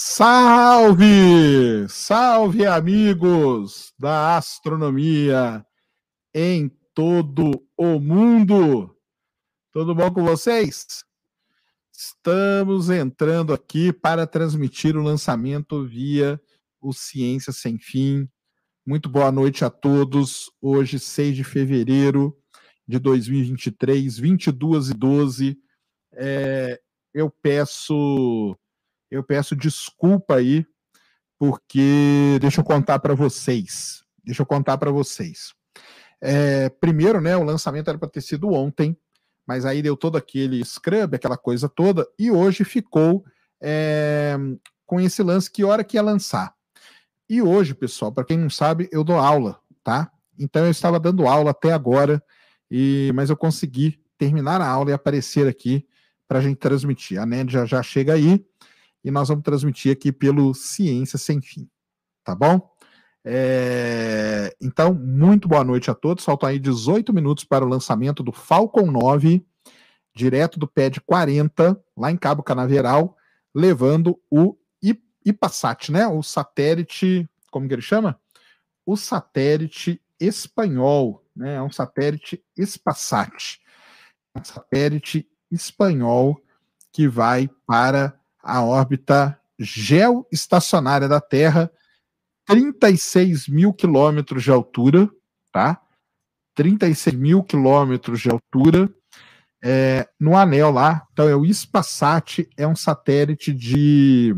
Salve! Salve, amigos da astronomia em todo o mundo! Tudo bom com vocês? Estamos entrando aqui para transmitir o lançamento via o Ciência Sem Fim. Muito boa noite a todos. Hoje, 6 de fevereiro de 2023, 22 e 12. É, eu peço eu peço desculpa aí, porque deixa eu contar para vocês. Deixa eu contar para vocês. É, primeiro, né, o lançamento era para ter sido ontem, mas aí deu todo aquele scrub, aquela coisa toda, e hoje ficou é, com esse lance que hora que ia lançar. E hoje, pessoal, para quem não sabe, eu dou aula, tá? Então eu estava dando aula até agora, e mas eu consegui terminar a aula e aparecer aqui para a gente transmitir. A NED já, já chega aí e nós vamos transmitir aqui pelo Ciência Sem Fim, tá bom? É... Então, muito boa noite a todos. Faltam aí 18 minutos para o lançamento do Falcon 9, direto do pad 40, lá em Cabo Canaveral, levando o IPASAT, né? O satélite, como que ele chama? O satélite espanhol, né? É um satélite Spasat, um satélite espanhol que vai para a órbita geoestacionária da Terra, 36 mil quilômetros de altura, tá? 36 mil quilômetros de altura, é, no anel lá. Então, é o Spasat, é um satélite de,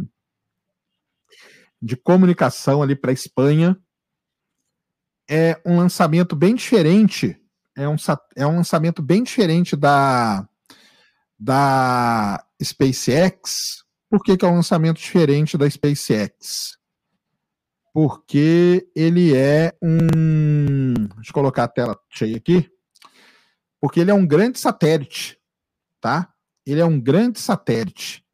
de comunicação ali para a Espanha. É um lançamento bem diferente. É um, é um lançamento bem diferente da, da SpaceX, por que, que é um lançamento diferente da SpaceX? Porque ele é um. Deixa eu colocar a tela cheia aqui. Porque ele é um grande satélite, tá? Ele é um grande satélite.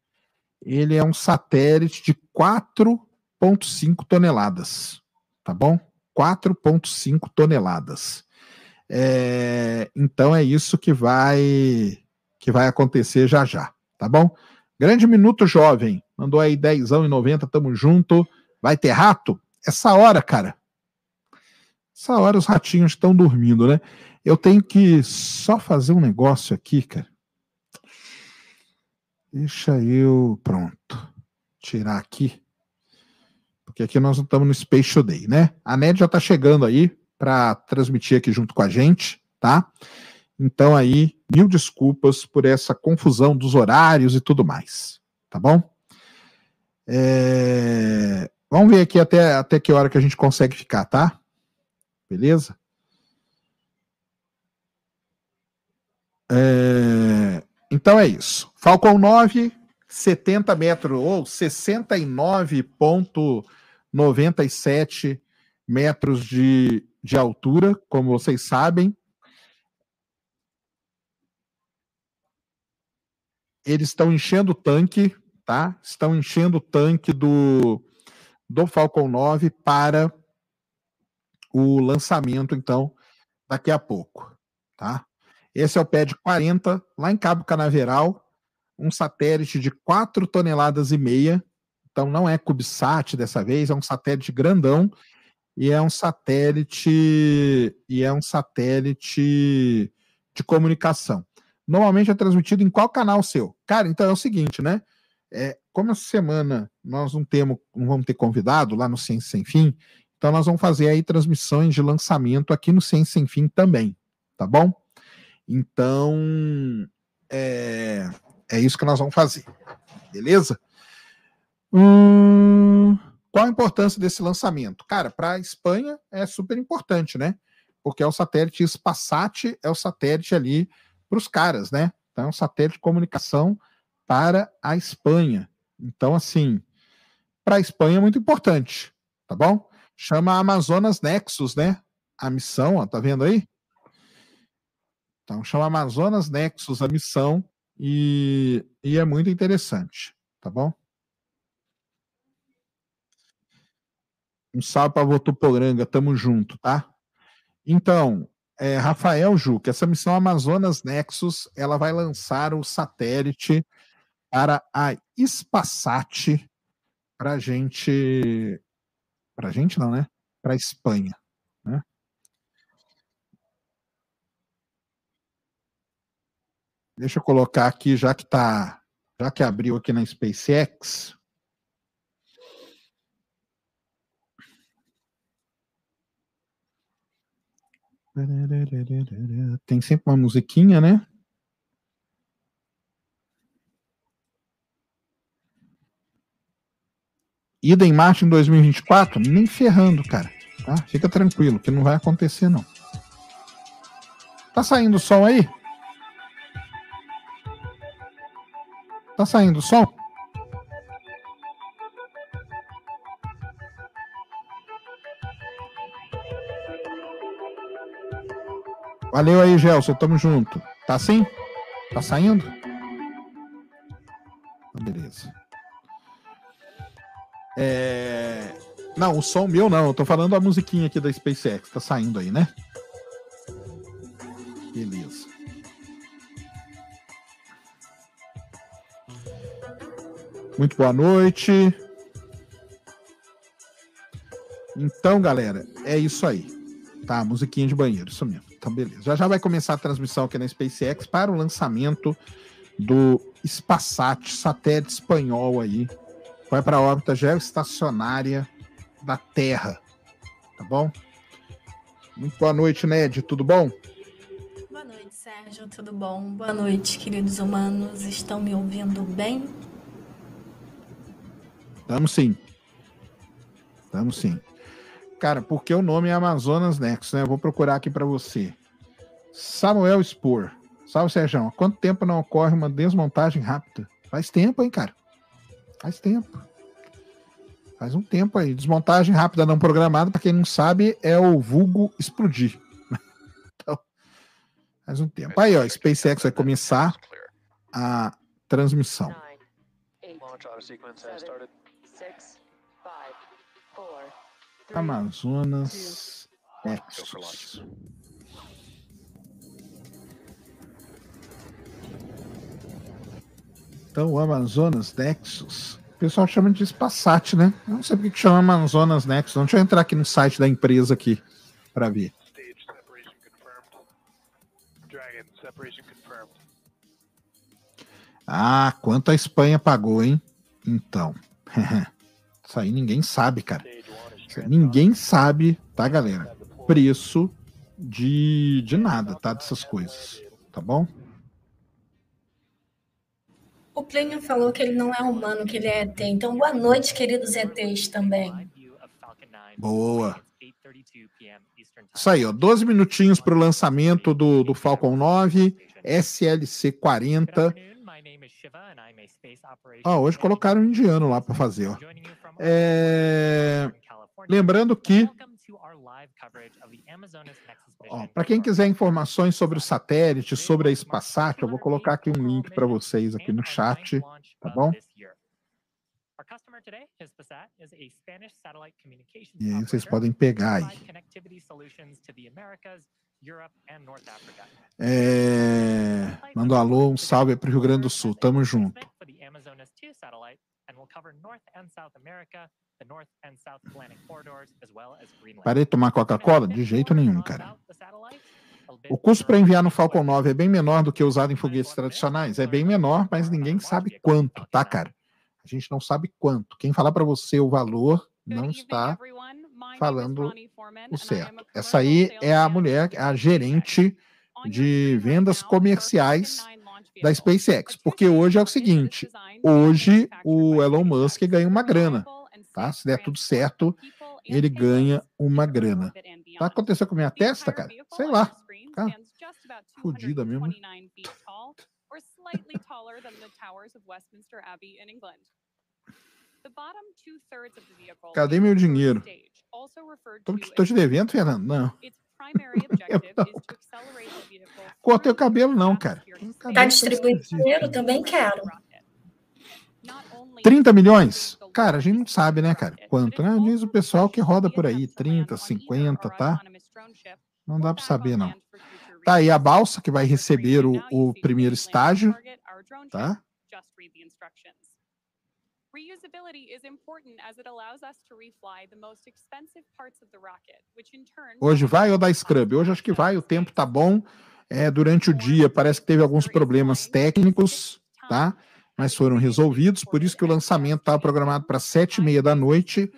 Ele é um satélite de 4,5 toneladas, tá bom? 4,5 toneladas. É, então é isso que vai que vai acontecer já já, tá bom? Grande Minuto Jovem, mandou aí 10 e 90, tamo junto. Vai ter rato? Essa hora, cara. Essa hora os ratinhos estão dormindo, né? Eu tenho que só fazer um negócio aqui, cara. Deixa eu. Pronto. Tirar aqui. Porque aqui nós não estamos no Space Day, né? A NED já está chegando aí para transmitir aqui junto com a gente, tá? Então aí, mil desculpas por essa confusão dos horários e tudo mais, tá bom? É... Vamos ver aqui até, até que hora que a gente consegue ficar, tá? Beleza? É... Então é isso. Falcon 9, 70 metros ou 69,97 metros de, de altura, como vocês sabem. Eles estão enchendo o tanque, tá? Estão enchendo o tanque do, do Falcon 9 para o lançamento, então, daqui a pouco, tá? Esse é o PED 40, lá em Cabo Canaveral, um satélite de 4 toneladas e meia, então não é CubeSat dessa vez, é um satélite grandão e é um satélite e é um satélite de comunicação normalmente é transmitido em qual canal seu? Cara, então é o seguinte, né? É, como essa semana nós não temos, não vamos ter convidado lá no Ciência Sem Fim, então nós vamos fazer aí transmissões de lançamento aqui no Ciência Sem Fim também, tá bom? Então é, é isso que nós vamos fazer, beleza? Hum, qual a importância desse lançamento? Cara, para a Espanha é super importante, né? Porque é o satélite Spasat, é o satélite ali para os caras, né? Então, é um satélite de comunicação para a Espanha. Então, assim, para a Espanha é muito importante, tá bom? Chama Amazonas Nexus, né? A missão, ó, tá vendo aí? Então, chama Amazonas Nexus a missão e, e é muito interessante, tá bom? Um salve para Votuporanga, tamo junto, tá? Então, é, Rafael Juca, essa missão Amazonas Nexus, ela vai lançar o satélite para a Spasat para gente. Para gente não, né? Para Espanha. Né? Deixa eu colocar aqui, já que tá, já que abriu aqui na SpaceX. Tem sempre uma musiquinha, né? Ida em Marte em 2024? Nem ferrando, cara. Tá? Fica tranquilo, que não vai acontecer, não. Tá saindo o som aí? Tá saindo o som? Valeu aí, Gelson. Tamo junto. Tá assim? Tá saindo? Beleza. É... Não, o som meu não. Eu tô falando a musiquinha aqui da SpaceX. Tá saindo aí, né? Beleza. Muito boa noite. Então, galera, é isso aí. Tá, musiquinha de banheiro, isso mesmo. Então, beleza. Já já vai começar a transmissão aqui na SpaceX para o lançamento do Spasat, satélite espanhol aí, vai para a órbita geoestacionária da Terra. Tá bom? Muito boa noite, Ned. Tudo bom? Boa noite, Sérgio. Tudo bom? Boa noite, queridos humanos. Estão me ouvindo bem? Estamos sim. Estamos sim. Cara, porque o nome é Amazonas Nexus, né? Eu vou procurar aqui para você. Samuel Spor. Salve, Sérgio. Há quanto tempo não ocorre uma desmontagem rápida? Faz tempo, hein, cara? Faz tempo. Faz um tempo aí. Desmontagem rápida não programada, para quem não sabe, é o vulgo explodir. então, faz um tempo. Aí, ó, SpaceX vai começar a transmissão. Amazonas Nexus. Então, o Amazonas Nexus, o pessoal chama de Spassat, né? Eu não sei porque que chama Amazonas Nexus. Deixa eu entrar aqui no site da empresa aqui para ver. Ah, quanto a Espanha pagou, hein? Então. Isso aí ninguém sabe, cara. Ninguém sabe, tá, galera? Preço de, de nada, tá? Dessas coisas. Tá bom? O Plínio falou que ele não é humano, que ele é ET. Então, boa noite, queridos ETs também. Boa. Isso aí, ó. 12 minutinhos para o lançamento do, do Falcon 9, SLC 40. Ah, hoje colocaram um indiano lá para fazer, ó. É... Lembrando que para quem quiser informações sobre o satélite, sobre a Spasat, eu vou colocar aqui um link para vocês aqui no chat, tá bom? E aí vocês podem pegar aí. É... Manda um alô, um salve para o Rio Grande do Sul, tamo junto. Parei de tomar Coca-Cola? De jeito nenhum, cara. O custo para enviar no Falcon 9 é bem menor do que usado em foguetes tradicionais? É bem menor, mas ninguém sabe quanto, tá, cara? A gente não sabe quanto. Quem falar para você o valor não está falando o certo. Essa aí é a mulher, a gerente de vendas comerciais da SpaceX, porque hoje é o seguinte, hoje o Elon Musk ganha uma grana tá? Se der tudo certo, ele ganha uma grana. Tá acontecendo com a minha testa, cara? Sei lá. Tá? Fudida mesmo. Cadê meu dinheiro? Tô, tô te devendo, Fernando? Não. Cortei o cabelo, não, cara. Tá distribuindo dinheiro? Também quero. 30 milhões? Cara, a gente não sabe, né, cara? Quanto, né? Diz o pessoal que roda por aí, 30, 50, tá? Não dá para saber, não. Tá aí a balsa que vai receber o, o primeiro estágio, tá? Hoje vai ou dá scrub? Hoje acho que vai, o tempo tá bom. É, durante o dia parece que teve alguns problemas técnicos, tá? Mas foram resolvidos, por isso que o lançamento estava programado para sete e meia da noite,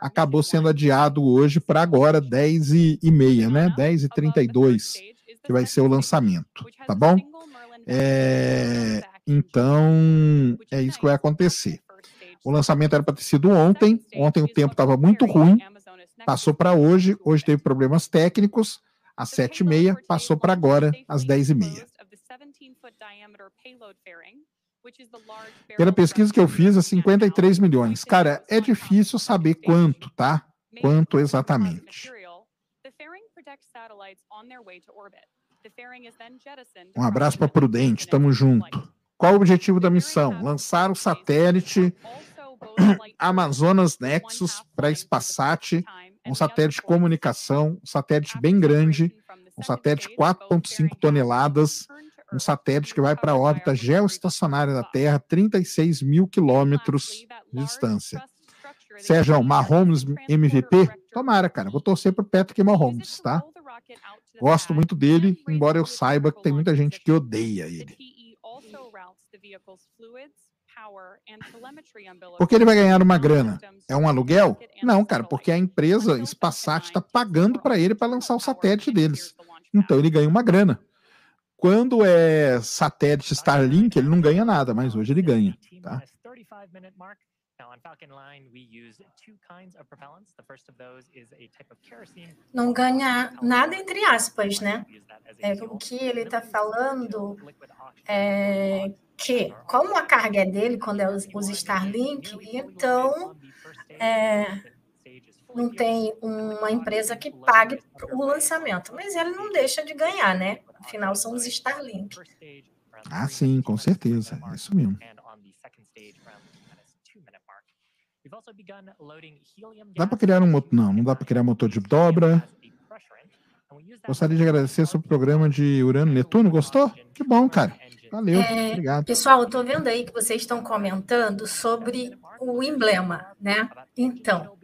acabou sendo adiado hoje para agora, dez e, e meia, né? Dez e trinta e dois, que vai ser o lançamento, tá bom? É, então, é isso que vai acontecer. O lançamento era para ter sido ontem. Ontem o tempo estava muito ruim. Passou para hoje. Hoje teve problemas técnicos. Às sete e meia, passou para agora, às dez e meia. Pela pesquisa que eu fiz, é 53 milhões. Cara, é difícil saber quanto, tá? Quanto exatamente. Um abraço para Prudente, tamo junto. Qual o objetivo da missão? Lançar o satélite Amazonas Nexus para Espaçat, um satélite de comunicação, um satélite bem grande, um satélite 4,5 toneladas, um satélite que vai para a órbita geoestacionária da Terra, 36 mil quilômetros de distância. Sérgio, Mahomes MVP? Tomara, cara. Vou torcer para o Patrick Mahomes, tá? Gosto muito dele, embora eu saiba que tem muita gente que odeia ele. Porque ele vai ganhar uma grana. É um aluguel? Não, cara, porque a empresa Spassat está pagando para ele para lançar o satélite deles. Então ele ganha uma grana. Quando é satélite Starlink, ele não ganha nada, mas hoje ele ganha. Tá? Não ganha nada entre aspas, né? É, o que ele está falando é que, como a carga é dele, quando é os, os Starlink, então é, não tem uma empresa que pague o lançamento, mas ele não deixa de ganhar, né? Afinal, são os Starlink. Ah, sim, com certeza. É isso mesmo. Dá para criar um motor? Não, não dá para criar motor de dobra. Gostaria de agradecer sobre o programa de Urano Netuno. Gostou? Que bom, cara. Valeu, é, obrigado. Pessoal, eu estou vendo aí que vocês estão comentando sobre o emblema, né? Então,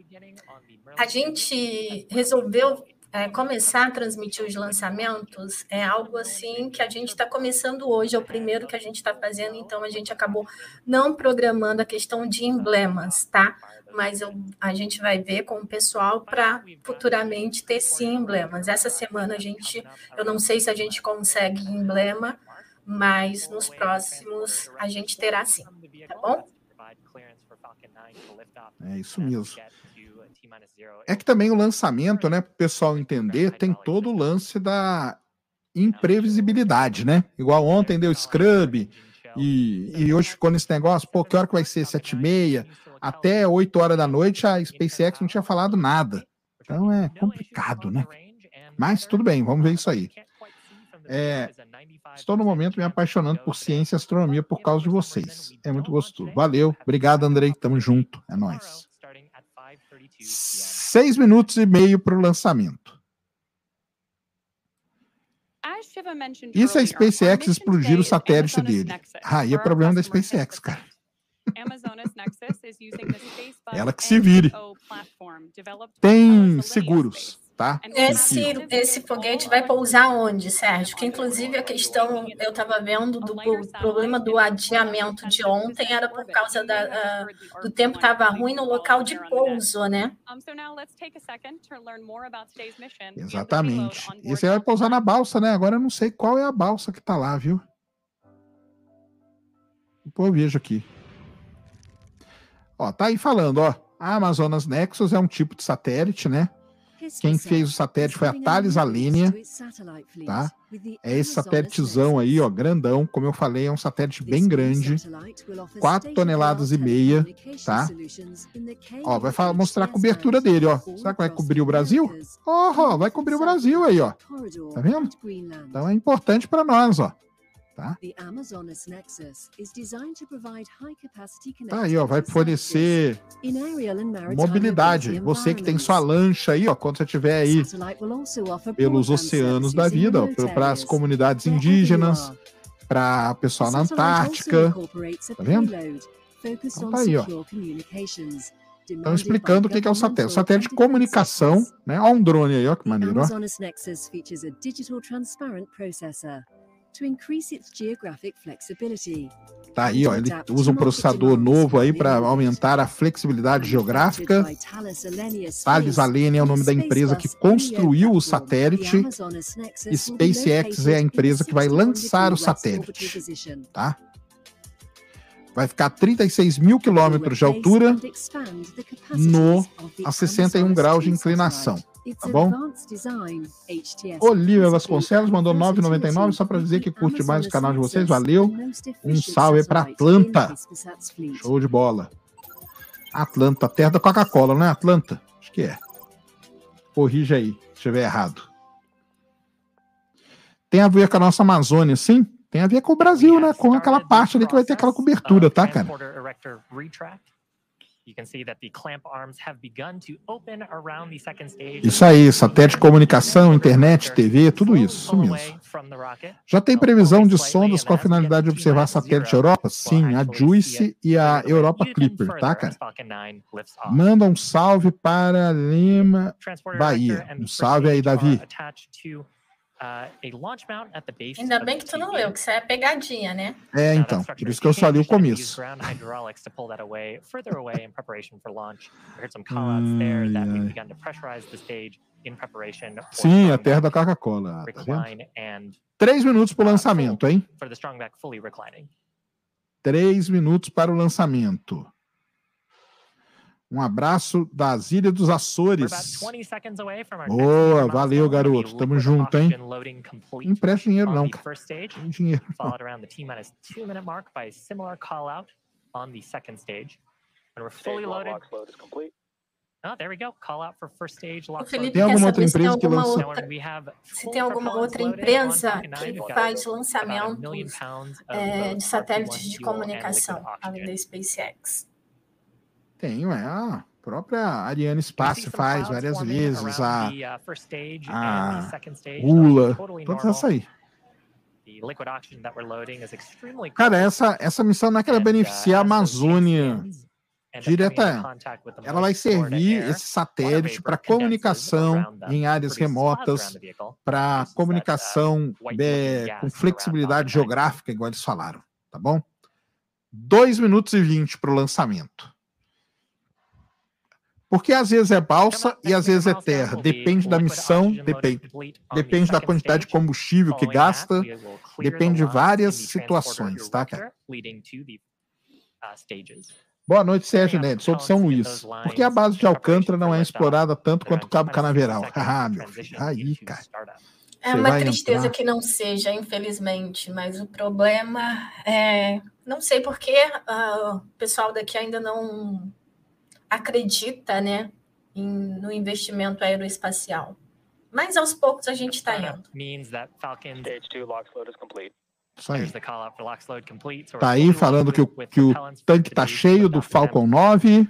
a gente resolveu é, começar a transmitir os lançamentos é algo assim que a gente está começando hoje, é o primeiro que a gente está fazendo, então a gente acabou não programando a questão de emblemas, tá? Mas eu, a gente vai ver com o pessoal para futuramente ter sim emblemas. Essa semana a gente, eu não sei se a gente consegue emblema, mas nos próximos a gente terá sim, tá bom? É isso mesmo. É que também o lançamento, né, para o pessoal entender, tem todo o lance da imprevisibilidade, né? Igual ontem deu Scrub e, e hoje ficou nesse negócio, pô, que hora que vai ser? Sete e meia? Até 8 horas da noite a SpaceX não tinha falado nada. Então é complicado, né? Mas tudo bem, vamos ver isso aí. É, estou no momento me apaixonando por ciência e astronomia por causa de vocês. É muito gostoso. Valeu, obrigado, Andrei. Tamo junto. É nóis. Seis minutos e meio para o lançamento. E se a SpaceX explodir o satélite dele? Ah, aí é problema da SpaceX, cara. Ela que se vire. Tem seguros tá? Esse, esse foguete vai pousar onde, Sérgio? Que inclusive a questão eu estava vendo do problema do adiamento de ontem era por causa da, uh, do tempo estava ruim no local de pouso, né? Exatamente. E você vai pousar na balsa, né? Agora eu não sei qual é a balsa que está lá, viu? Pô, eu vejo aqui. Ó, tá aí falando, ó. A Amazonas Nexus é um tipo de satélite, né? Quem fez o satélite foi a Thales Alenia, tá? É esse satélitezão aí, ó, grandão, como eu falei, é um satélite bem grande, 4 toneladas e meia, tá? Ó, vai mostrar a cobertura dele, ó. Será que vai cobrir o Brasil? Ó, oh, vai cobrir o Brasil aí, ó. Tá vendo? Então é importante para nós, ó. Tá? Tá aí, ó, vai fornecer mobilidade. Você que tem sua lancha aí, ó, quando você estiver aí pelos oceanos da vida, para as comunidades indígenas, para o pessoal na Antártica. Tá vendo? Então tá aí, ó. Estão explicando o que é o satélite. O satélite de comunicação, né? Olha um drone aí, ó que maneiro, ó. Tá aí, ó, ele usa um processador novo aí para aumentar a flexibilidade geográfica. Thales Alenia é o nome da empresa que construiu o satélite. SpaceX é a empresa que vai lançar o satélite, tá? Vai ficar a 36 mil quilômetros de altura no, a 61 graus de inclinação. Tá bom? Olivia Vasconcelos mandou 9,99 só para dizer que curte mais o canal de vocês. Valeu. Um salve para Atlanta. Show de bola. Atlanta, terra da Coca-Cola, não é Atlanta? Acho que é. Corrija aí, se estiver errado. Tem a ver com a nossa Amazônia, sim? Tem a ver com o Brasil, né? Com aquela parte ali que vai ter aquela cobertura, tá, cara? Isso aí, satélite de comunicação, internet, TV, tudo isso, isso mesmo. Já tem previsão de sondas com a finalidade de observar satélite Europa? Sim, a JUICE e a Europa Clipper, tá, cara? Manda um salve para Lima, Bahia. Um salve aí, Davi. Ainda bem que tu não leu, que isso é pegadinha, né? É, então, por isso que eu só li o começo. Sim, a terra da Coca-Cola. Tá Três minutos para o uh, lançamento, hein? Três minutos para o lançamento. Um abraço das Ilhas dos Açores. Boa, valeu, garoto. Tamo junto, hein? Não empresta dinheiro, não, cara. Tem dinheiro. Oh, there we go. Call out for first stage lock tem alguma outra empresa que lança? se tem alguma outra empresa que faz lançamentos é, de satélites de comunicação, além da SpaceX. Tem, ué. A própria Ariane Space faz várias vezes. A, a Ula, todas essas aí. Cara, essa, essa missão não é que ela uh, beneficia a Amazônia direta. Ela vai servir esse satélite para comunicação em áreas remotas, para comunicação é, com flexibilidade geográfica, igual eles falaram, tá bom? 2 minutos e 20 para o lançamento. Porque às vezes é balsa e às vezes é terra. Depende da missão, depende, depende da quantidade de combustível que gasta, depende de várias situações, tá, cara? Boa noite, Sérgio Neto. Sou de São Luís. Por que a base de Alcântara não é explorada tanto quanto o Cabo Canaveral? Ah, meu filho. Aí, cara. É uma tristeza entrar. que não seja, infelizmente, mas o problema é. Não sei por que uh, o pessoal daqui ainda não acredita né, em, no investimento aeroespacial. Mas aos poucos a gente está indo. Isso aí. Tá aí falando que o, que o tanque está cheio do Falcon 9.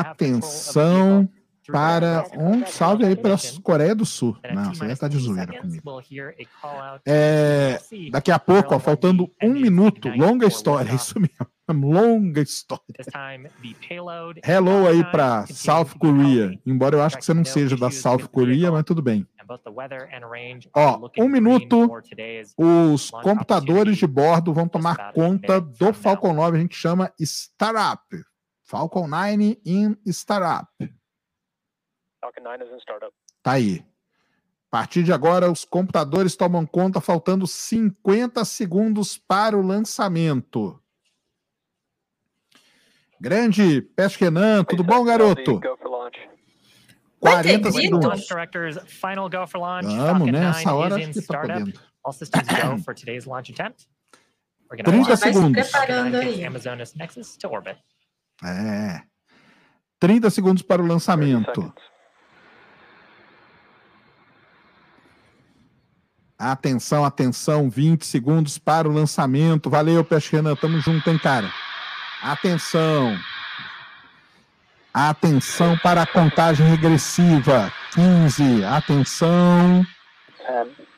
Atenção para um salve aí para a Coreia do Sul. Não, você já está de zoeira comigo. É, daqui a pouco, ó, faltando um minuto, longa história, isso mesmo, longa história. Hello aí para South Korea, embora eu acho que você não seja da South Korea, mas tudo bem. Ó, um minuto, os computadores de bordo vão tomar conta do Falcon 9, a gente chama Startup. Falcon 9 in Startup. Falcon 9 is in startup. Tá aí. A partir de agora, os computadores tomam conta, faltando 50 segundos para o lançamento. Grande Pesque Renan, tudo bom, garoto? 40 segundos. Vamos, né? Essa hora acho que tá podendo. 30 segundos. É. 30 segundos para o lançamento. Atenção, atenção, 20 segundos para o lançamento. Valeu, Peixe Renan, tamo junto, hein, cara? Atenção. Atenção para a contagem regressiva. 15. Atenção.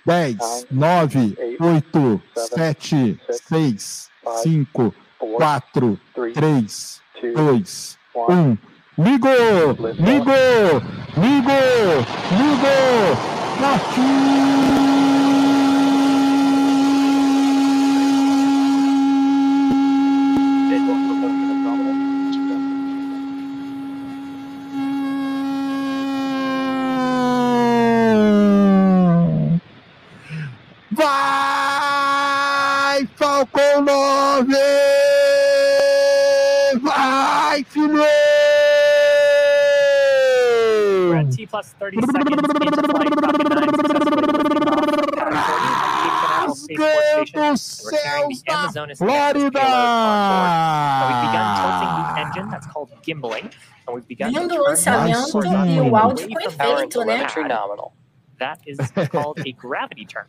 10, 9, 8, 7, 6, 5, 4, 3, 2, 1. Ligou! Ligou! Ligou! Ligou! Partiu! Falcão 9! Vai, Timão! We're at plus da Flórida! Lindo so lançamento e o áudio foi feito, né? That is called a gravity turn.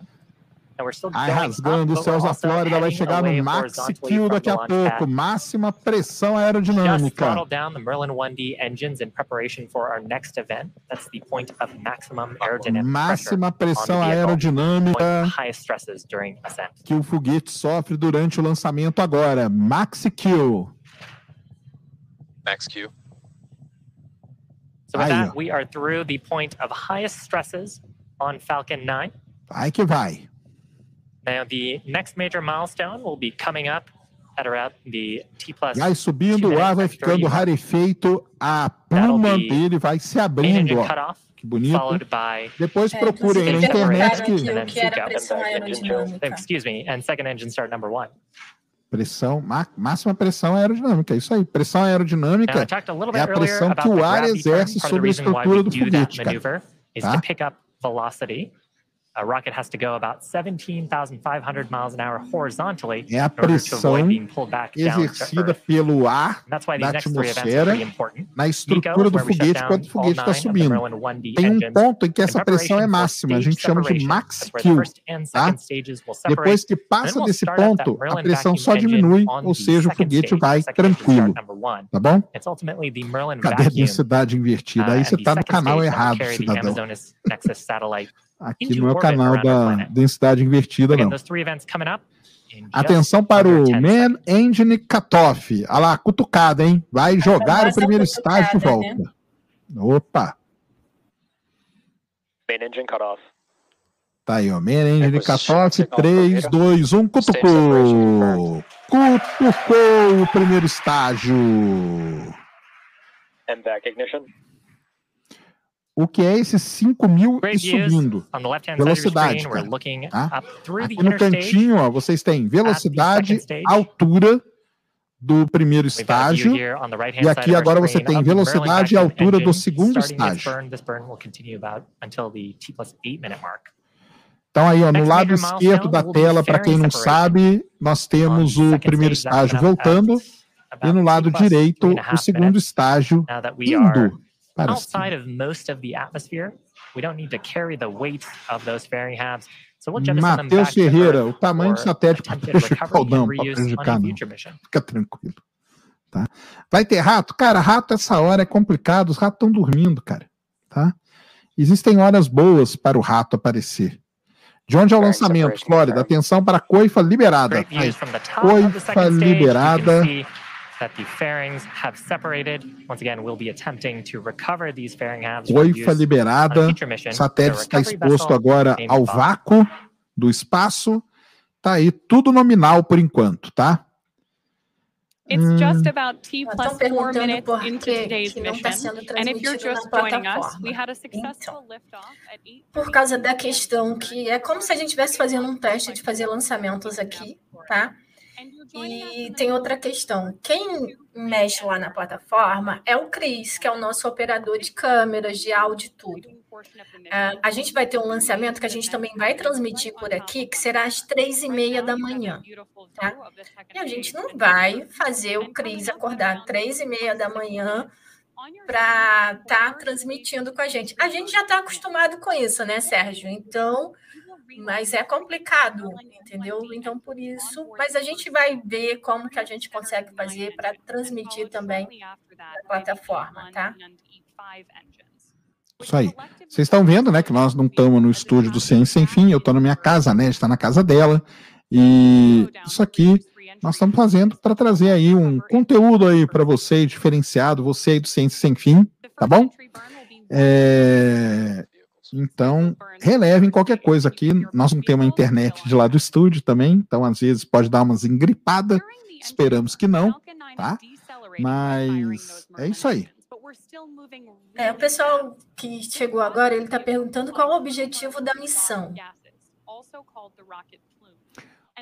Going rasgando os céus da Flórida, vai chegar no Max Kill daqui the a pouco. Máxima pressão aerodinâmica. throttled down the Merlin 1D engines in preparation for our next event. That's the point of maximum aerodynamic pressure. Máxima pressão aerodinâmica que o foguete sofre durante o lançamento agora. Max Kill. Max Q. So with Aí, that, we are through the point of highest stresses on Falcon 9. Vai que vai. Now the next major milestone will be coming up at around the T plus Vai subindo, o ar vai ficando rarefeito, a pluma dele vai se abrindo, ó. Que bonito. Depois É, procurem aí na internet que era pressão aerodinâmica. excuse me, and second engine start number one. pressão, má- máxima pressão aerodinâmica. É isso aí. Pressão aerodinâmica é a pressão que o ar exerce sobre a estrutura we do foguete, cara. Tá? A rocket has to go about 17,500 miles an hour horizontally É a in order to pressão avoid being pulled back down to exercida pelo ar And That's why da these next three events are atmosfera na estrutura do foguete quando o foguete está subindo. Merlin 1D Tem um ponto em que essa pressão é máxima, a gente chama de max kill. and tá? Depois que passa desse ponto, a pressão só diminui, ou seja, o foguete vai tranquilo, tá bom? Cadê a densidade invertida? Aí você the tá no canal errado, cidadão. Aqui não é o canal da densidade invertida, não. Atenção para o under 10 Man Engine Cutoff. Olha lá, cutucada, hein? Vai jogar o famosa primeiro estágio de volta. Opa, Main engine cut off. tá aí, ó. Man Engine Cutoff. signal 3, primeiro. 2, 1, Stage cutucou. Cutucou o primeiro estágio. And back ignition. O que é esses 5 mil e subindo? Velocidade, cara. Tá? Aqui no cantinho, ó, vocês têm velocidade, altura do primeiro estágio. E aqui agora você tem velocidade e altura do segundo estágio. burn. This burn will continue about until the T plus 8 minute mark. Então aí, ó, no lado esquerdo da tela, para quem não sabe, nós temos o primeiro estágio voltando e no lado direito o segundo estágio indo outside of most of the atmosphere, we don't need to carry the weight of those fairing halves. So we'll jettison them Matheus Ferreira, o tamanho do satélite para prejudicar ou não, para prejudicar não. Fica tranquilo. Tá? Vai ter rato? Cara, rato essa hora é complicado, os ratos estão dormindo, cara. Tá? Existem horas boas para o rato aparecer. De onde é o lançamento, Flórida? Atenção para a coifa liberada. Aí, Coifa liberada. Can see that the fairings have separated. Once again, we'll be attempting to recover these fairing halves for Coifa use on a liberada. O satélite está exposto agora ao vácuo do espaço. Tá aí tudo nominal por enquanto, tá? It's Hum. just about T Estão plus four perguntando minutes por into que, today's está mission. sendo And if you're just joining us, we had a successful liftoff at 8 Por causa da questão que é como se a gente estivesse fazendo um teste de fazer lançamentos aqui, tá? E tem outra questão. Quem mexe lá na plataforma é o Cris, que é o nosso operador de câmeras, de áudio e tudo. Ah, a gente vai ter um lançamento que a gente também vai transmitir por aqui, que será às três e meia da manhã. tá? E a gente não vai fazer o Cris acordar às três e meia da manhã para estar tá transmitindo com a gente. A gente já está acostumado com isso, né, Sérgio? Então, mas é complicado, entendeu? Então, por isso, mas a gente vai ver como que a gente consegue fazer para transmitir também na plataforma, tá? Isso aí. Vocês estão vendo, né, que nós não estamos no estúdio do Ciência Sem Fim, eu estou na minha casa, né? Está na casa dela. E isso aqui nós estamos fazendo para trazer aí um conteúdo aí para você diferenciado, você aí do Ciência Sem Fim, tá bom? É, então, relevem qualquer coisa aqui. Nós não temos a internet de lá do estúdio também, então às vezes pode dar umas engripadas. Esperamos que não, tá? Mas é isso aí. É, o pessoal que chegou agora, ele está perguntando qual o objetivo da missão.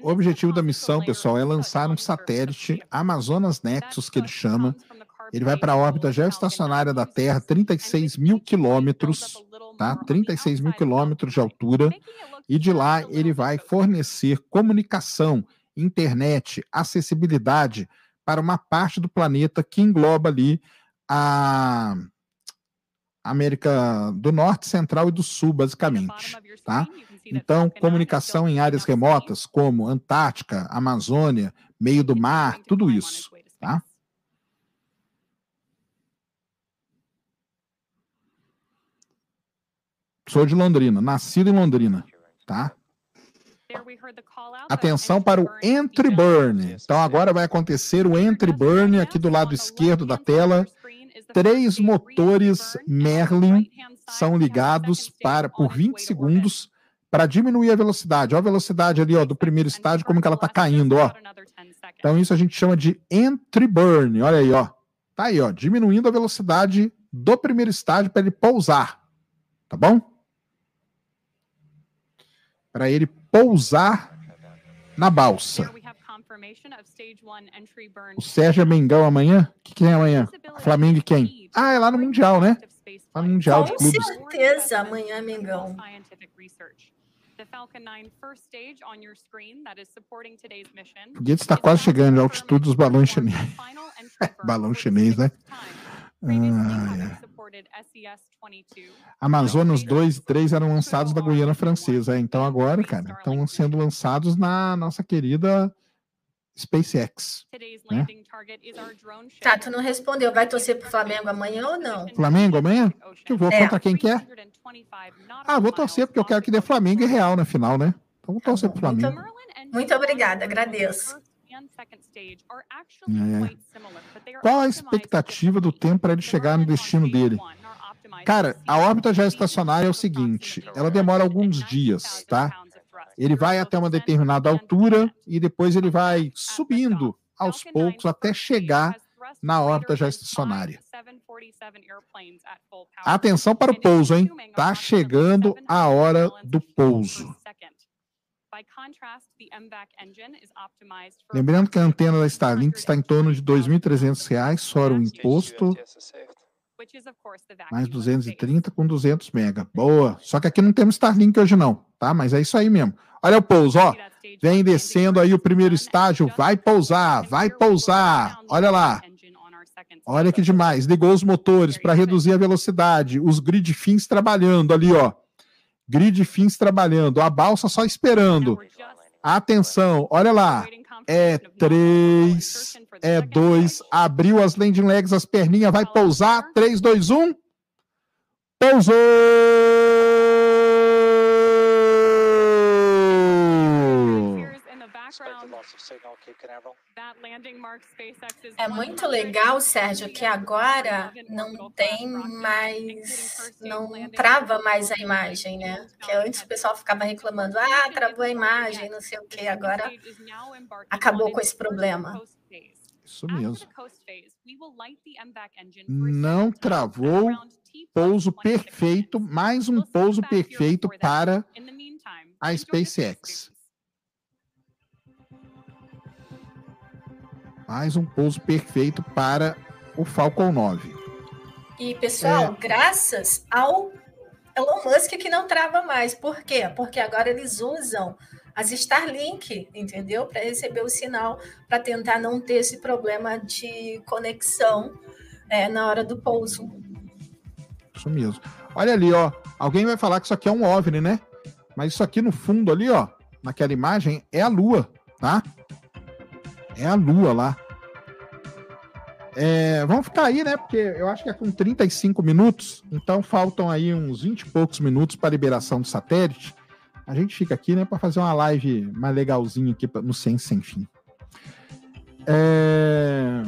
O objetivo da missão, pessoal, é lançar um satélite Amazonas Nexus, que ele chama. Ele vai para a órbita geoestacionária da Terra, 36 mil quilômetros, tá? 36 mil quilômetros de altura. E de lá ele vai fornecer comunicação, internet, acessibilidade para uma parte do planeta que engloba ali a América do Norte, Central e do Sul, basicamente, tá? Então, comunicação em áreas remotas como Antártica, Amazônia, meio do mar, tudo isso, tá? Sou de Londrina, nascido em Londrina, tá? Atenção para o entry burn. Então agora vai acontecer o entry burn aqui do lado esquerdo da tela. Três motores Merlin são ligados para por 20 segundos para diminuir a velocidade. Olha a velocidade ali, ó, do primeiro estágio, como que ela está caindo, ó. Então isso a gente chama de entry burn. Olha aí, ó. Tá aí, ó, diminuindo a velocidade do primeiro estágio para ele pousar. Tá bom? Para ele pousar na balsa. O Sérgio Mengão amanhã? O que, que é amanhã? Flamengo e quem? Ah, é lá no Mundial, né? Lá no Mundial de Clubes. Com certeza, amanhã é Mengão. O foguete está quase chegando à altitude dos balões chineses. Balão chinês, né? Ah. Amazonas 2 e 3 eram lançados da Guiana Francesa. Então agora, cara, estão sendo lançados na nossa querida SpaceX. Né? Tá, tu não respondeu. Vai torcer pro Flamengo amanhã ou não? Flamengo amanhã? Que eu vou É. contra quem quer? Ah, vou torcer porque eu quero que dê Flamengo e Real na final, né? Então vou torcer pro Flamengo. Muito obrigada, agradeço. É. Qual a expectativa do tempo para ele chegar no destino dele? Cara, a órbita já estacionária é o seguinte, ela demora alguns dias, tá? Ele vai até uma determinada altura e depois ele vai subindo aos poucos até chegar na órbita já estacionária. Atenção para o pouso, hein? Tá chegando a hora do pouso. Lembrando que a antena da Starlink está em torno de R$ 2.300, fora o imposto, mais 230 com 200 mega. Boa. Só que aqui não temos Starlink hoje não, tá? Mas é isso aí mesmo. Olha o pouso, ó. Vem descendo aí o primeiro estágio, vai pousar, vai pousar. Olha lá. Olha que demais. Ligou os motores para reduzir a velocidade, os grid fins trabalhando ali, ó. Grid fins trabalhando, a balsa só esperando. Atenção, olha lá. É três, é dois. Abriu as landing legs, as perninhas, vai pousar. Três, dois, um. Pousou! É muito legal, Sérgio, que agora não tem mais, não trava mais a imagem, né? Que antes o pessoal ficava reclamando, ah, travou a imagem, não sei o que, agora acabou com esse problema. Isso mesmo. Não travou pouso perfeito, mais um pouso perfeito para a SpaceX. Mais um pouso perfeito para o Falcon 9. E, pessoal, graças ao Elon Musk que não trava mais. Por quê? Porque agora eles usam as Starlink, entendeu? Para receber o sinal, para tentar não ter esse problema de conexão é, na hora do pouso. Isso mesmo. Olha ali, ó. Alguém vai falar que isso aqui é um OVNI, né? Mas isso aqui no fundo ali, ó, naquela imagem, é a Lua, tá? É a Lua lá. É, vamos ficar aí, né? Porque eu acho que é com 35 minutos, então faltam aí uns 20 e poucos minutos para liberação do satélite. A gente fica aqui, né, para fazer uma live mais legalzinha aqui no Ciência Sem Fim. É...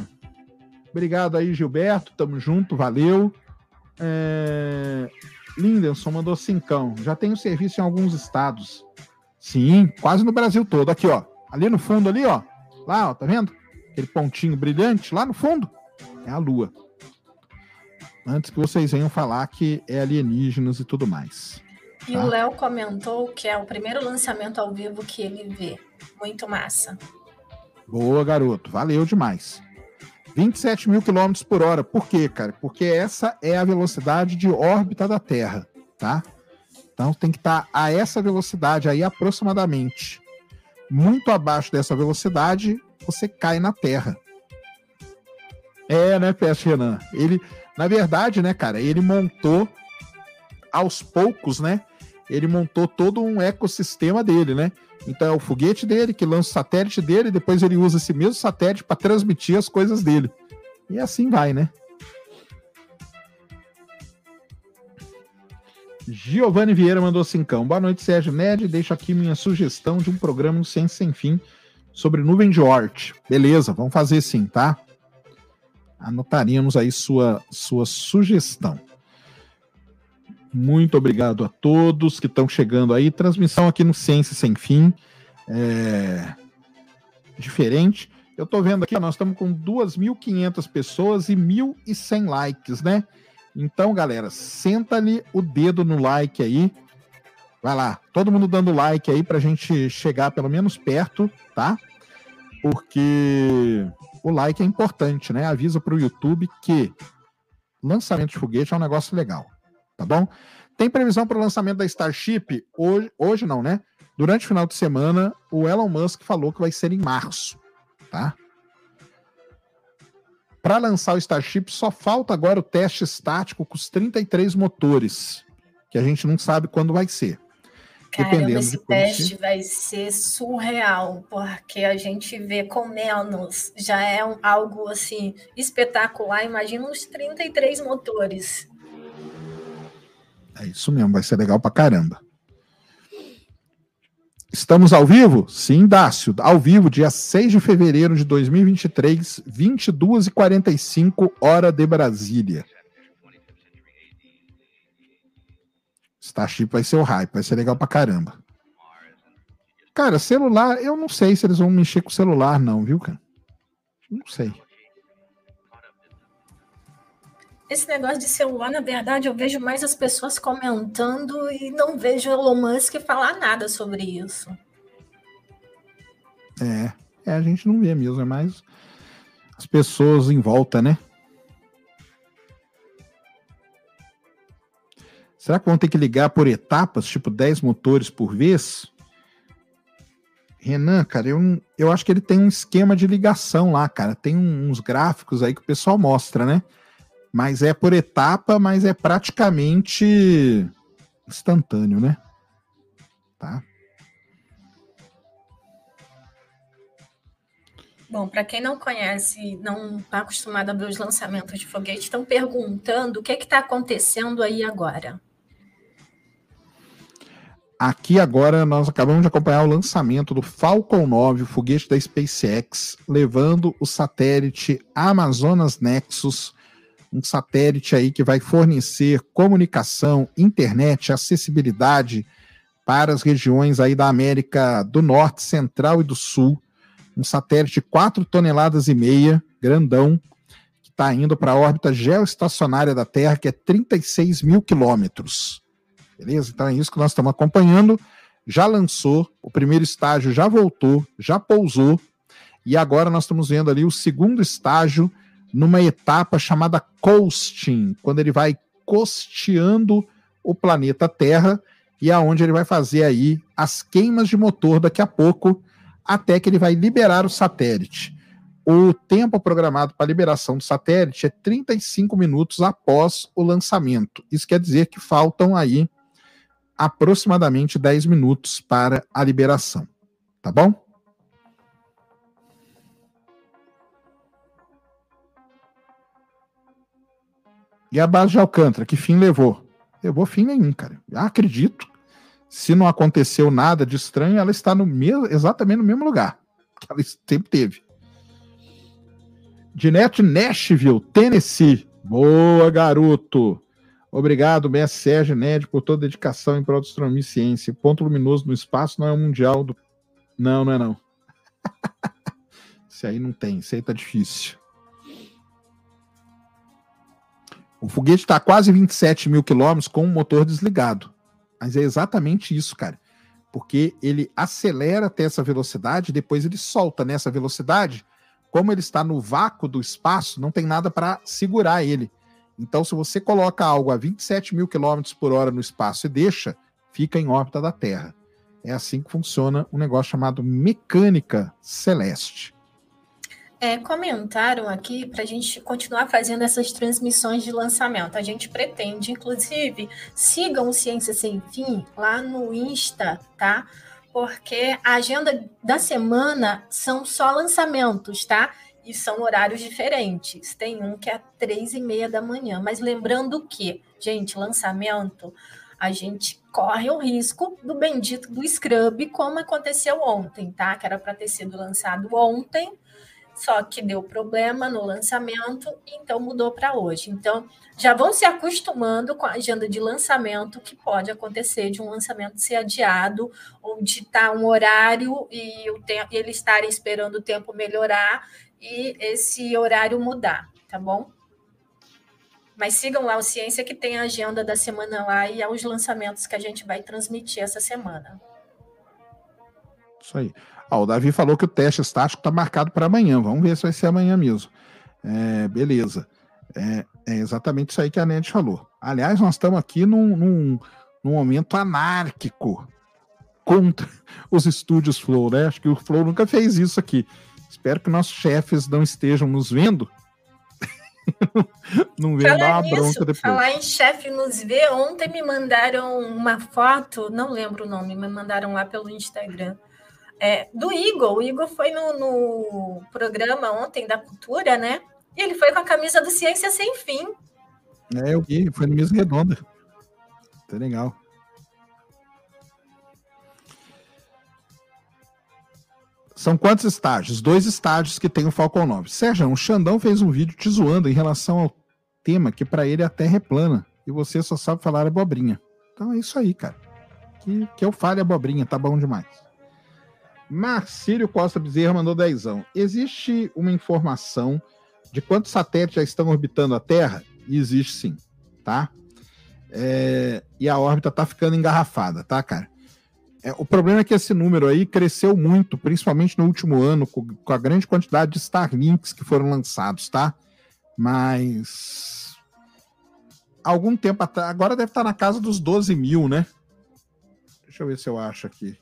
Obrigado aí, Gilberto. Tamo junto, valeu. É... Lindenson mandou cincão. Já tem o serviço em alguns estados. Sim, quase no Brasil todo. Aqui, ó. Ali no fundo, ali, ó. Lá, ó, tá vendo? Aquele pontinho brilhante lá no fundo. É a Lua. Antes que vocês venham falar que é alienígenas e tudo mais. E tá? o Léo comentou que é o primeiro lançamento ao vivo que ele vê. Muito massa. Boa, garoto. Valeu demais. 27 mil quilômetros por hora. Por quê, cara? Porque essa é a velocidade de órbita da Terra, tá? Então tem que estar tá a essa velocidade aí aproximadamente. Muito abaixo dessa velocidade, você cai na Terra. É, né, PS Renan? Ele, na verdade, né, cara, ele montou aos poucos, né? Ele montou todo um ecossistema dele, né? Então é o foguete dele que lança o satélite dele, depois ele usa esse mesmo satélite para transmitir as coisas dele. E assim vai, né? Giovanni Vieira mandou cincão. Boa noite, Sérgio Ned. Deixo aqui minha sugestão de um programa no Ciência Sem Fim sobre nuvem de Oort. Beleza, vamos fazer sim, tá? Anotaríamos aí sua, sua sugestão. Muito obrigado a todos que estão chegando aí. Transmissão aqui no Ciência Sem Fim. É... Diferente. Eu estou vendo aqui, nós estamos com 2.500 pessoas e 1.100 likes, né? Então, galera, senta ali o dedo no like aí. Vai lá, todo mundo dando like aí para a gente chegar pelo menos perto, tá? Porque o like é importante, né? Avisa para o YouTube que lançamento de foguete é um negócio legal tá bom? Tem previsão para o lançamento da Starship hoje, hoje não, né? Durante o final de semana, o Elon Musk falou que vai ser em março, tá? Para lançar o Starship, só falta agora o teste estático com os 33 motores, que a gente não sabe quando vai ser. Caramba, esse teste vai ser surreal, porque a gente vê com menos, já é um, algo assim espetacular. Imagina os 33 motores. É isso mesmo, vai ser legal pra caramba. Estamos ao vivo? Sim, Dácio. Ao vivo, dia 6 de fevereiro de 2023, 22h45, hora de Brasília. Starship vai ser o hype, vai ser legal pra caramba. Cara, celular, eu não sei se eles vão mexer com o celular, não, viu, cara? Não sei. Esse negócio de celular, na verdade, eu vejo mais as pessoas comentando e não vejo Elon Musk falar nada sobre isso. É, é a gente não vê mesmo, é mais as pessoas em volta, né? Será que vão ter que ligar por etapas, tipo 10 motores por vez? Renan, cara, eu, eu acho que ele tem um esquema de ligação lá, cara. Tem uns gráficos aí que o pessoal mostra, né? Mas é por etapa, mas é praticamente instantâneo, né? Tá? Bom, para quem não conhece, não está acostumado a ver os lançamentos de foguete, estão perguntando o que é está acontecendo aí agora. Aqui agora nós acabamos de acompanhar o lançamento do Falcon 9, o foguete da SpaceX, levando o satélite Amazonas Nexus um satélite aí que vai fornecer comunicação, internet, acessibilidade para as regiões aí da América do Norte, Central e do Sul. Um satélite de 4 toneladas e meia, grandão, que está indo para a órbita geoestacionária da Terra, que é 36 mil quilômetros. Beleza? Então é isso que nós estamos acompanhando. Já lançou, o primeiro estágio já voltou, já pousou, e agora nós estamos vendo ali o segundo estágio numa etapa chamada coasting, quando ele vai costeando o planeta Terra e aonde ele vai fazer aí as queimas de motor daqui a pouco, até que ele vai liberar o satélite. O tempo programado para liberação do satélite é 35 minutos após o lançamento. Isso quer dizer que faltam aí aproximadamente 10 minutos para a liberação. Tá bom? E a base de Alcântara, que fim levou? Levou fim nenhum, cara. Acredito. Se não aconteceu nada de estranho, ela está no mesmo, exatamente no mesmo lugar que ela sempre teve. Dinete Nashville, Tennessee. Boa, garoto. Obrigado, mestre Sérgio Ned, por toda a dedicação em prol da astronomia e ciência. Ponto luminoso no espaço não é o mundial do. Não, não é não. Isso aí não tem, isso aí tá difícil. O foguete está a quase 27 mil quilômetros com o motor desligado. Mas é exatamente isso, cara. Porque ele acelera até essa velocidade, depois ele solta nessa velocidade. Como ele está no vácuo do espaço, não tem nada para segurar ele. Então, se você coloca algo a 27 mil quilômetros por hora no espaço e deixa, fica em órbita da Terra. É assim que funciona um negócio chamado mecânica celeste. É, comentaram aqui para a gente continuar fazendo essas transmissões de lançamento. A gente pretende, inclusive, sigam Ciência Sem Fim lá no Insta, tá? Porque a agenda da semana são só lançamentos, tá? E são horários diferentes. Tem um que é três e meia da manhã. Mas lembrando que, gente, lançamento, a gente corre o risco do bendito do Scrub, como aconteceu ontem, tá? Que era para ter sido lançado ontem, só que deu problema no lançamento, então mudou para hoje. Então, já vão se acostumando com a agenda de lançamento que pode acontecer de um lançamento ser adiado ou de estar um horário e eles estarem esperando o tempo melhorar e esse horário mudar, tá bom? Mas sigam lá o Ciência que tem a agenda da semana lá e os lançamentos que a gente vai transmitir essa semana. Isso aí. Ó, o Davi falou que o teste estático está marcado para amanhã. Vamos ver se vai ser amanhã mesmo. É, beleza. É, é, exatamente isso aí que a Ned falou. Aliás, nós estamos aqui num, num, num momento anárquico contra os estúdios Flow, né? Acho que o Flow nunca fez isso aqui. Espero que nossos chefes não estejam nos vendo. não vendo uma nisso, bronca depois. Falar em chefe nos ver, ontem me mandaram uma foto, não lembro o nome, me mandaram lá pelo Instagram é, do Igor. O Igor foi no, no, programa ontem da cultura, né? E ele foi com a camisa do Ciência Sem Fim. É, eu vi, foi no mesa redonda. Tá legal. São quantos estágios? Dois estágios que tem o Falcon 9. Sérgio, o Xandão fez um vídeo te zoando em relação ao tema que para ele a Terra é plana e você só sabe falar abobrinha. Então é isso aí, cara. Que, que eu fale abobrinha, tá bom demais. Marcílio Costa Bezerra mandou dezão. Existe uma informação de quantos satélites já estão orbitando a Terra? E existe sim, tá? É, e a órbita tá ficando engarrafada, tá, cara? É, o problema é que esse número aí cresceu muito, principalmente no último ano, com, com a grande quantidade de Starlinks que foram lançados, tá? Mas. Algum tempo atrás. Agora deve estar na casa dos 12 mil, né? Deixa eu ver se eu acho aqui.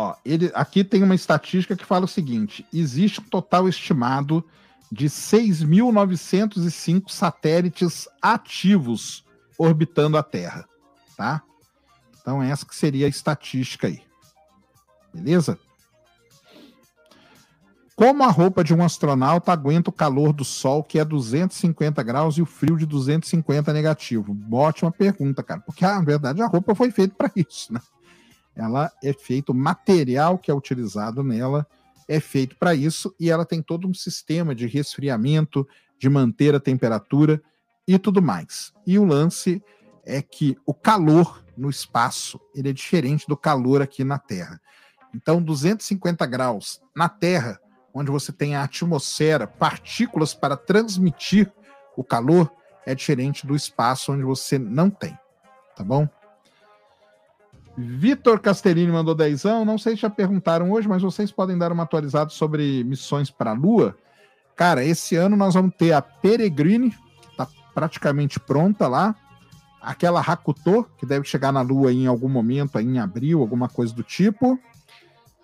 Ó, ele, aqui tem uma estatística que fala o seguinte: existe um total estimado de 6.905 satélites ativos orbitando a Terra, tá? Então essa que seria a estatística aí. Beleza? Como a roupa de um astronauta aguenta o calor do Sol, que é 250 graus, e o frio de 250 negativo? Ótima pergunta, cara. Porque, na verdade, a roupa foi feita para isso, né? Ela é feito, o material que é utilizado nela é feito para isso e ela tem todo um sistema de resfriamento, de manter a temperatura e tudo mais. E o lance é que o calor no espaço ele é diferente do calor aqui na Terra. Então, 250 graus na Terra, onde você tem a atmosfera, partículas para transmitir o calor, é diferente do espaço onde você não tem. Tá bom? Vitor Castellini mandou dezão. Não sei se já perguntaram hoje, mas vocês podem dar uma atualizada sobre missões para a Lua. Cara, esse ano nós vamos ter a Peregrine, que está praticamente pronta lá. Aquela Hakuto, que deve chegar na Lua em algum momento, em abril, alguma coisa do tipo.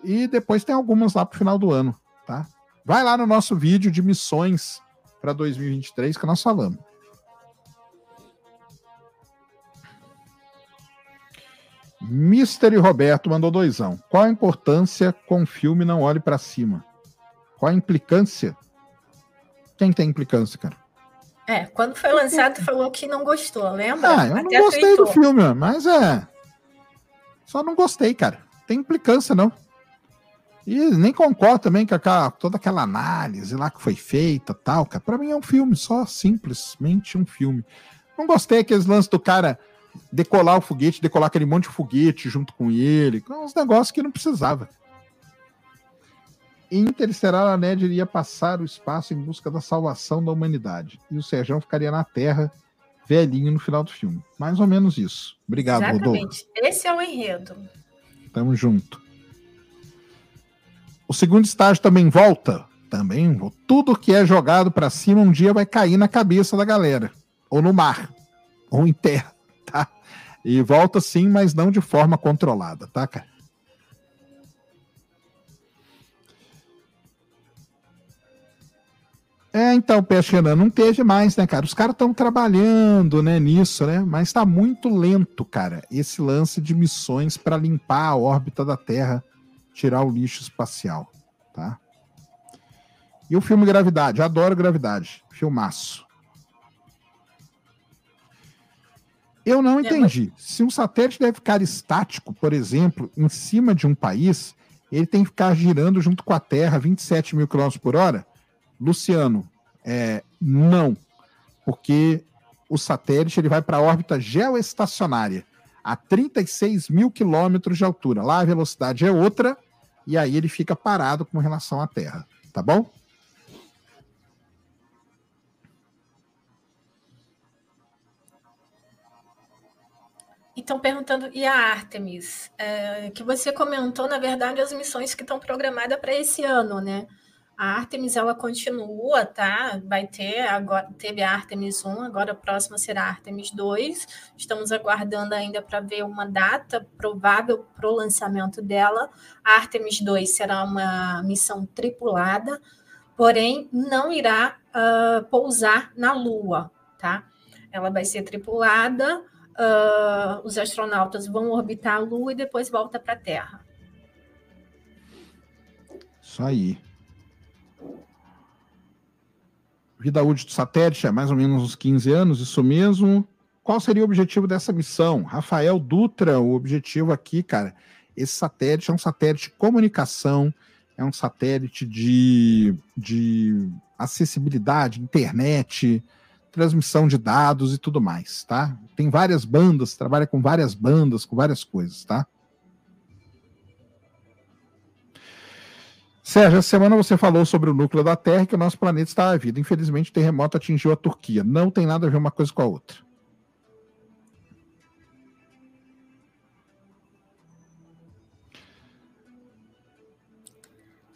E depois tem algumas lá para o final do ano, tá? Vai lá no nosso vídeo de missões para 2023 que nós falamos. Mystery Roberto mandou doisão. Qual a importância com o filme Não Olhe para Cima? Qual a implicância? Quem tem implicância, cara? É, quando foi lançado, falou que não gostou, lembra? Ah, eu não gostei tweetou. do filme, mas é. Só não gostei, cara. Tem implicância, não. E nem concordo também com aquela, toda aquela análise lá que foi feita tal, cara. Pra mim é um filme, só simplesmente um filme. Não gostei aqueles lances do cara decolar o foguete, decolar aquele monte de foguete junto com ele. Uns negócios que não precisava. Interestelar a Ned iria passar o espaço em busca da salvação da humanidade. E o Serjão ficaria na Terra, velhinho, no final do filme. Mais ou menos isso. Obrigado, Exatamente. Rodolfo. Esse é o enredo. Tamo junto. O segundo estágio também volta. Também. Tudo que é jogado para cima um dia vai cair na cabeça da galera. Ou no mar. Ou em terra. E volta sim, mas não de forma controlada, tá, cara? É, então, Peixe Renan, não teve mais, né, cara? Os caras estão trabalhando, né, nisso, né? Mas está muito lento, cara, esse lance de missões para limpar a órbita da Terra, tirar o lixo espacial, tá? E o filme Gravidade, adoro Gravidade, filmaço. Eu não é, entendi. Se um satélite deve ficar estático, por exemplo, em cima de um país, ele tem que ficar girando junto com a Terra 27 mil quilômetros por hora? Luciano, é, não, porque o satélite ele vai para a órbita geoestacionária a 36 mil quilômetros de altura. Lá a velocidade é outra e aí ele fica parado com relação à Terra, tá bom? Estão perguntando, e a Artemis? É, que você comentou, na verdade, as missões que estão programadas para esse ano, né? A Artemis ela continua, tá? Vai ter agora teve a Artemis 1, agora a próxima será a Artemis 2. Estamos aguardando ainda para ver uma data provável para o lançamento dela. A Artemis 2 será uma missão tripulada, porém não irá uh, pousar na Lua, tá? Ela vai ser tripulada, uh, os astronautas vão orbitar a Lua e depois volta para a Terra. Isso aí. Vida útil do satélite é mais ou menos uns 15 anos, isso mesmo. Qual seria o objetivo dessa missão? Rafael Dutra, o objetivo aqui, cara, esse satélite é um satélite de comunicação, é um satélite de, de acessibilidade, internet, transmissão de dados e tudo mais, tá? Tem várias bandas, trabalha com várias bandas, com várias coisas, tá? Sérgio, essa semana você falou sobre o núcleo da Terra que o nosso planeta está à vida. Infelizmente, o terremoto atingiu a Turquia. Não tem nada a ver uma coisa com a outra.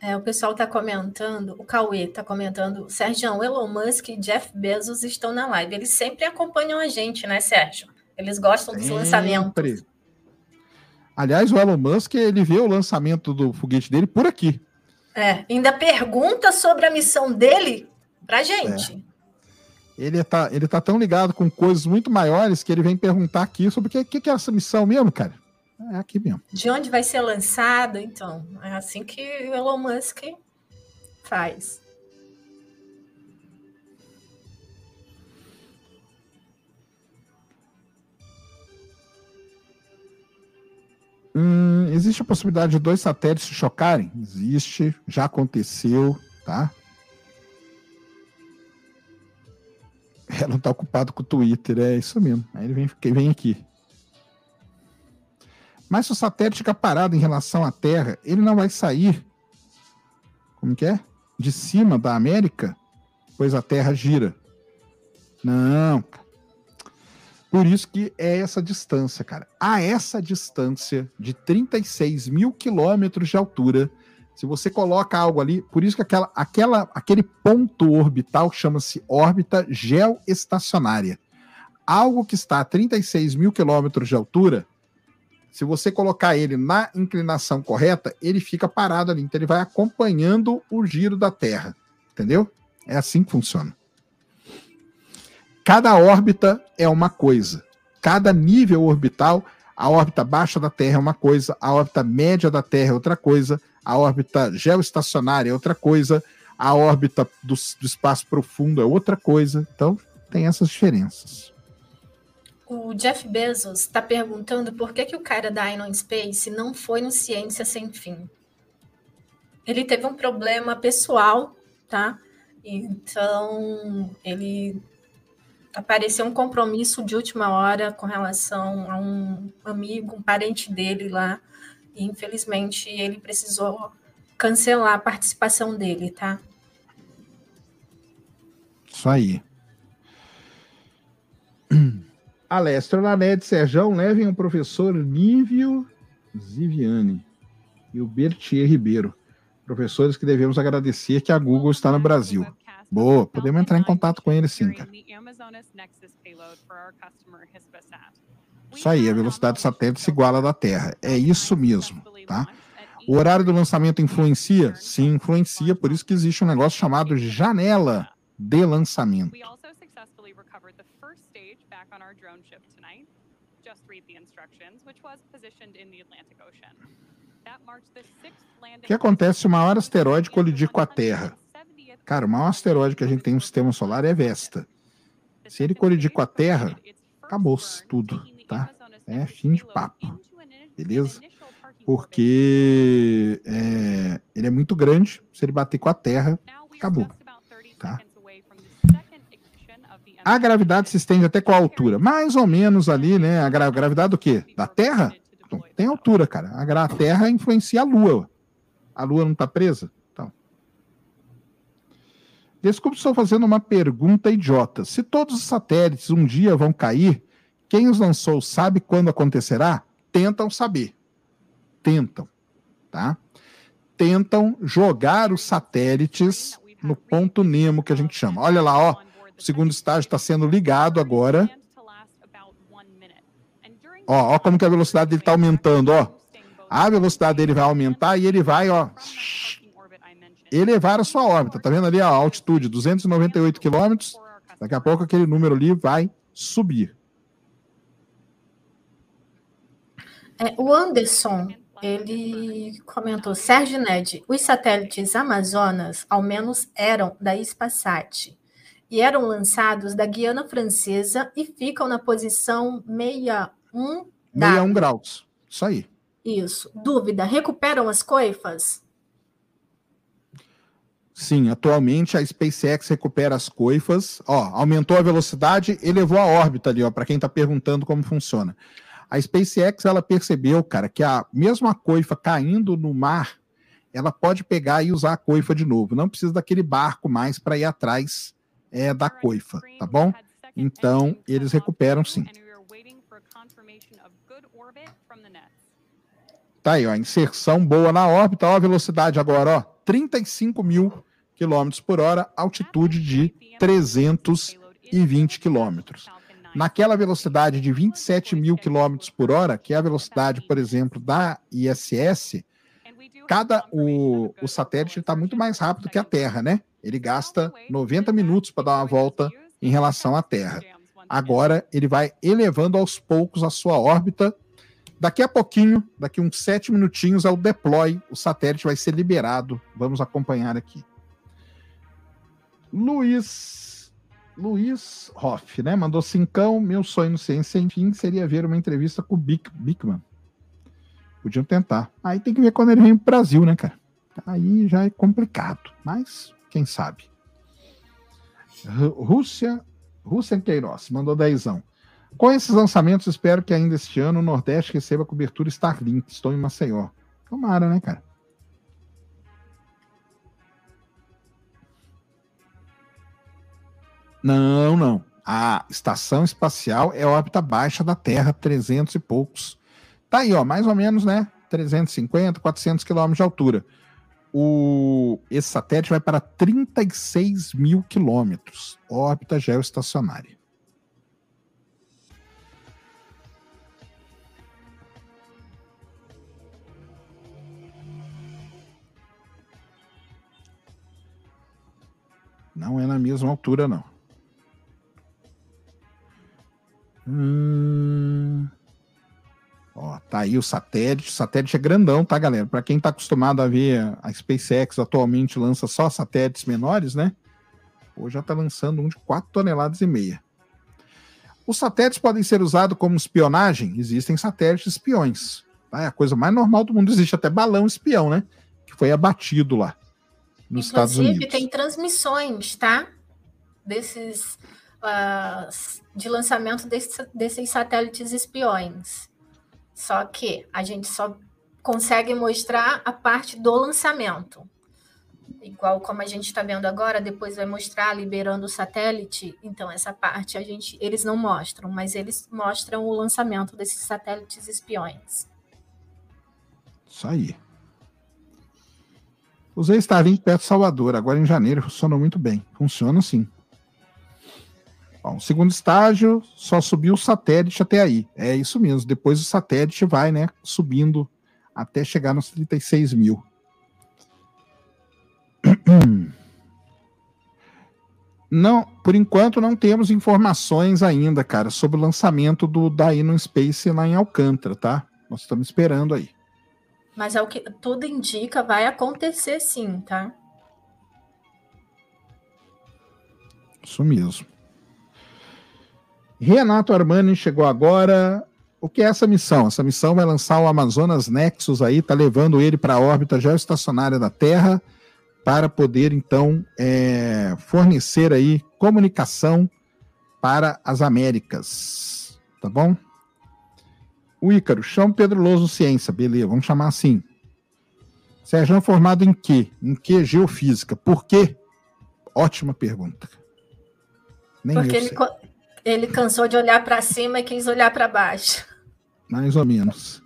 É, o pessoal está comentando, o Cauê está comentando, Sérgio, Elon Musk e Jeff Bezos estão na live. Eles sempre acompanham a gente, né, Sérgio? Eles gostam dos sempre. lançamentos. Aliás, o Elon Musk, ele vê o lançamento do foguete dele por aqui. É, ainda pergunta sobre a missão dele pra gente. É. Ele tá, ele tá tão ligado com coisas muito maiores que ele vem perguntar aqui sobre o que, que, que é essa missão mesmo, cara. É aqui mesmo. De onde vai ser lançado, então? É assim que o Elon Musk faz. Hum, existe a possibilidade de dois satélites se chocarem? Existe, já aconteceu, tá? Ela não está ocupado com o Twitter, é isso mesmo. Aí ele vem, vem aqui. Mas se o satélite ficar parado em relação à Terra, ele não vai sair. Como que é? De cima da América, pois a Terra gira. Não, por isso que é essa distância, cara. A essa distância de 36 mil quilômetros de altura, se você coloca algo ali, por isso que aquela, aquela, aquele ponto orbital chama-se órbita geoestacionária. Algo que está a 36 mil quilômetros de altura, se você colocar ele na inclinação correta, ele fica parado ali. Então ele vai acompanhando o giro da Terra. Entendeu? É assim que funciona. Cada órbita é uma coisa. Cada nível orbital, A órbita baixa da Terra é uma coisa, a órbita média da Terra é outra coisa, a órbita geoestacionária é outra coisa, a órbita do, do espaço profundo é outra coisa. Então, tem essas diferenças. O Jeff Bezos está perguntando por que, que o cara da Inon Space não foi no Ciência Sem Fim. Ele teve um problema pessoal, tá? Então, ele apareceu um compromisso de última hora com relação a um amigo, um parente dele lá, e infelizmente ele precisou cancelar a participação dele, tá? Isso aí. Alessio Lanete, Serjão, levem o professor Nívio Ziviani e o Bertier Ribeiro, professores que devemos agradecer que a Google está no Brasil. Boa, podemos entrar em contato com ele sim, cara. Isso aí, a velocidade do satélite se iguala à da Terra. É isso mesmo, tá? O horário do lançamento influencia? Sim, influencia, por isso que existe um negócio chamado janela de lançamento. O que acontece se o maior asteroide colidir com a Terra? Cara, o maior asteroide que a gente tem no sistema solar é Vesta. Se ele colidir com a Terra, acabou-se tudo, tá? É fim de papo, beleza? Porque é, ele é muito grande, se ele bater com a Terra, acabou, tá? A gravidade se estende até qual altura? Mais ou menos ali, né? A gra gravidade do quê? Da Terra? Então, tem altura, cara. A, Terra influencia a Lua. A Lua não está presa? Então. Desculpe, estou fazendo uma pergunta idiota. Se todos os satélites um dia vão cair, quem os lançou sabe quando acontecerá? Tentam saber. Tentam, tá? Tentam jogar os satélites no ponto Nemo que a gente chama. Olha lá, ó o segundo estágio está sendo ligado agora. Ó, ó como que a velocidade dele está aumentando, ó. A velocidade dele vai aumentar e ele vai, ó, elevar a sua órbita. Tá vendo ali a altitude, 298 quilômetros. Daqui a pouco aquele número ali vai subir. É, o Anderson, ele comentou, Sérgio Ned, os satélites Amazonas, ao menos, eram da Spasat e eram lançados da Guiana Francesa e ficam na posição 61 61 graus. Isso aí. Isso. Dúvida: recuperam as coifas? Sim, atualmente a SpaceX recupera as coifas. Ó, aumentou a velocidade, elevou a órbita ali, ó, para quem está perguntando como funciona. A SpaceX ela percebeu, cara, que a mesma coifa caindo no mar, ela pode pegar e usar a coifa de novo. Não precisa daquele barco mais para ir atrás é da coifa, tá bom? Então, eles recuperam sim. Tá aí, ó, inserção boa na órbita, ó, a velocidade agora, ó, 35 mil quilômetros por hora, altitude de 320 quilômetros. Naquela velocidade de 27 mil quilômetros por hora, que é a velocidade, por exemplo, da ISS, cada o, o satélite está muito mais rápido que a Terra, né? Ele gasta 90 minutos para dar uma volta em relação à Terra. Agora ele vai elevando aos poucos a sua órbita. Daqui a pouquinho, daqui uns sete minutinhos, é o deploy. O satélite vai ser liberado. Vamos acompanhar aqui. Luiz Luiz Hoff, né? Mandou cincão. Meu sonho no Ciência Sem Fim seria ver uma entrevista com o Bic, Bickman. Podiam tentar. Aí tem que ver quando ele vem pro Brasil, né, cara? Aí já é complicado. Mas quem sabe? Rússia, Rússia Queiroz, mandou dezão. Com esses lançamentos, espero que ainda este ano o Nordeste receba cobertura Starlink. Estou em Maceió. Tomara, né, cara? Não, não. A estação espacial é órbita baixa da Terra, 300 e poucos. Tá aí, ó, mais ou menos, né? 350, 400 quilômetros de altura o, esse satélite vai para 36 mil quilômetros, órbita geoestacionária. Não é na mesma altura, não. Hum... Tá aí o satélite. O satélite é grandão, tá, galera? Para quem tá acostumado a ver a SpaceX atualmente lança só satélites menores, né? Hoje já tá lançando um de 4 toneladas e meia. Os satélites podem ser usados como espionagem? Existem satélites espiões. Tá? É a coisa mais normal do mundo. Existe até balão espião, né? Que foi abatido lá nos Estados Unidos. Inclusive, tem transmissões, tá? Desses. Uh, de lançamento desse, desses satélites espiões. Só que a gente só consegue mostrar a parte do lançamento. Igual como a gente está vendo agora, depois vai mostrar liberando o satélite. Então, essa parte a gente, eles não mostram, mas eles mostram o lançamento desses satélites espiões. Isso aí. Usei Starlink perto de Salvador, agora em janeiro, funcionou muito bem. Funciona sim. Bom, segundo estágio, só subiu o satélite até aí. É isso mesmo. Depois o satélite vai, né, subindo até chegar nos 36 mil. Não, por enquanto não temos informações ainda, cara, sobre o lançamento do da Inon Space lá em Alcântara, tá? Nós estamos esperando aí. Mas é o que tudo indica, vai acontecer sim, tá? Isso mesmo. Renato Armani chegou agora. O que é essa missão? Essa missão vai lançar o Amazonas Nexus aí, tá levando ele para a órbita geoestacionária da Terra para poder então é, fornecer aí comunicação para as Américas, tá bom? O Ícaro, chama Pedro Louso Ciência, beleza, vamos chamar assim. Sérgio é formado em quê? Em que geofísica? Por quê? Ótima pergunta. Nem Porque ele, ele cansou de olhar para cima e quis olhar para baixo. Mais ou menos.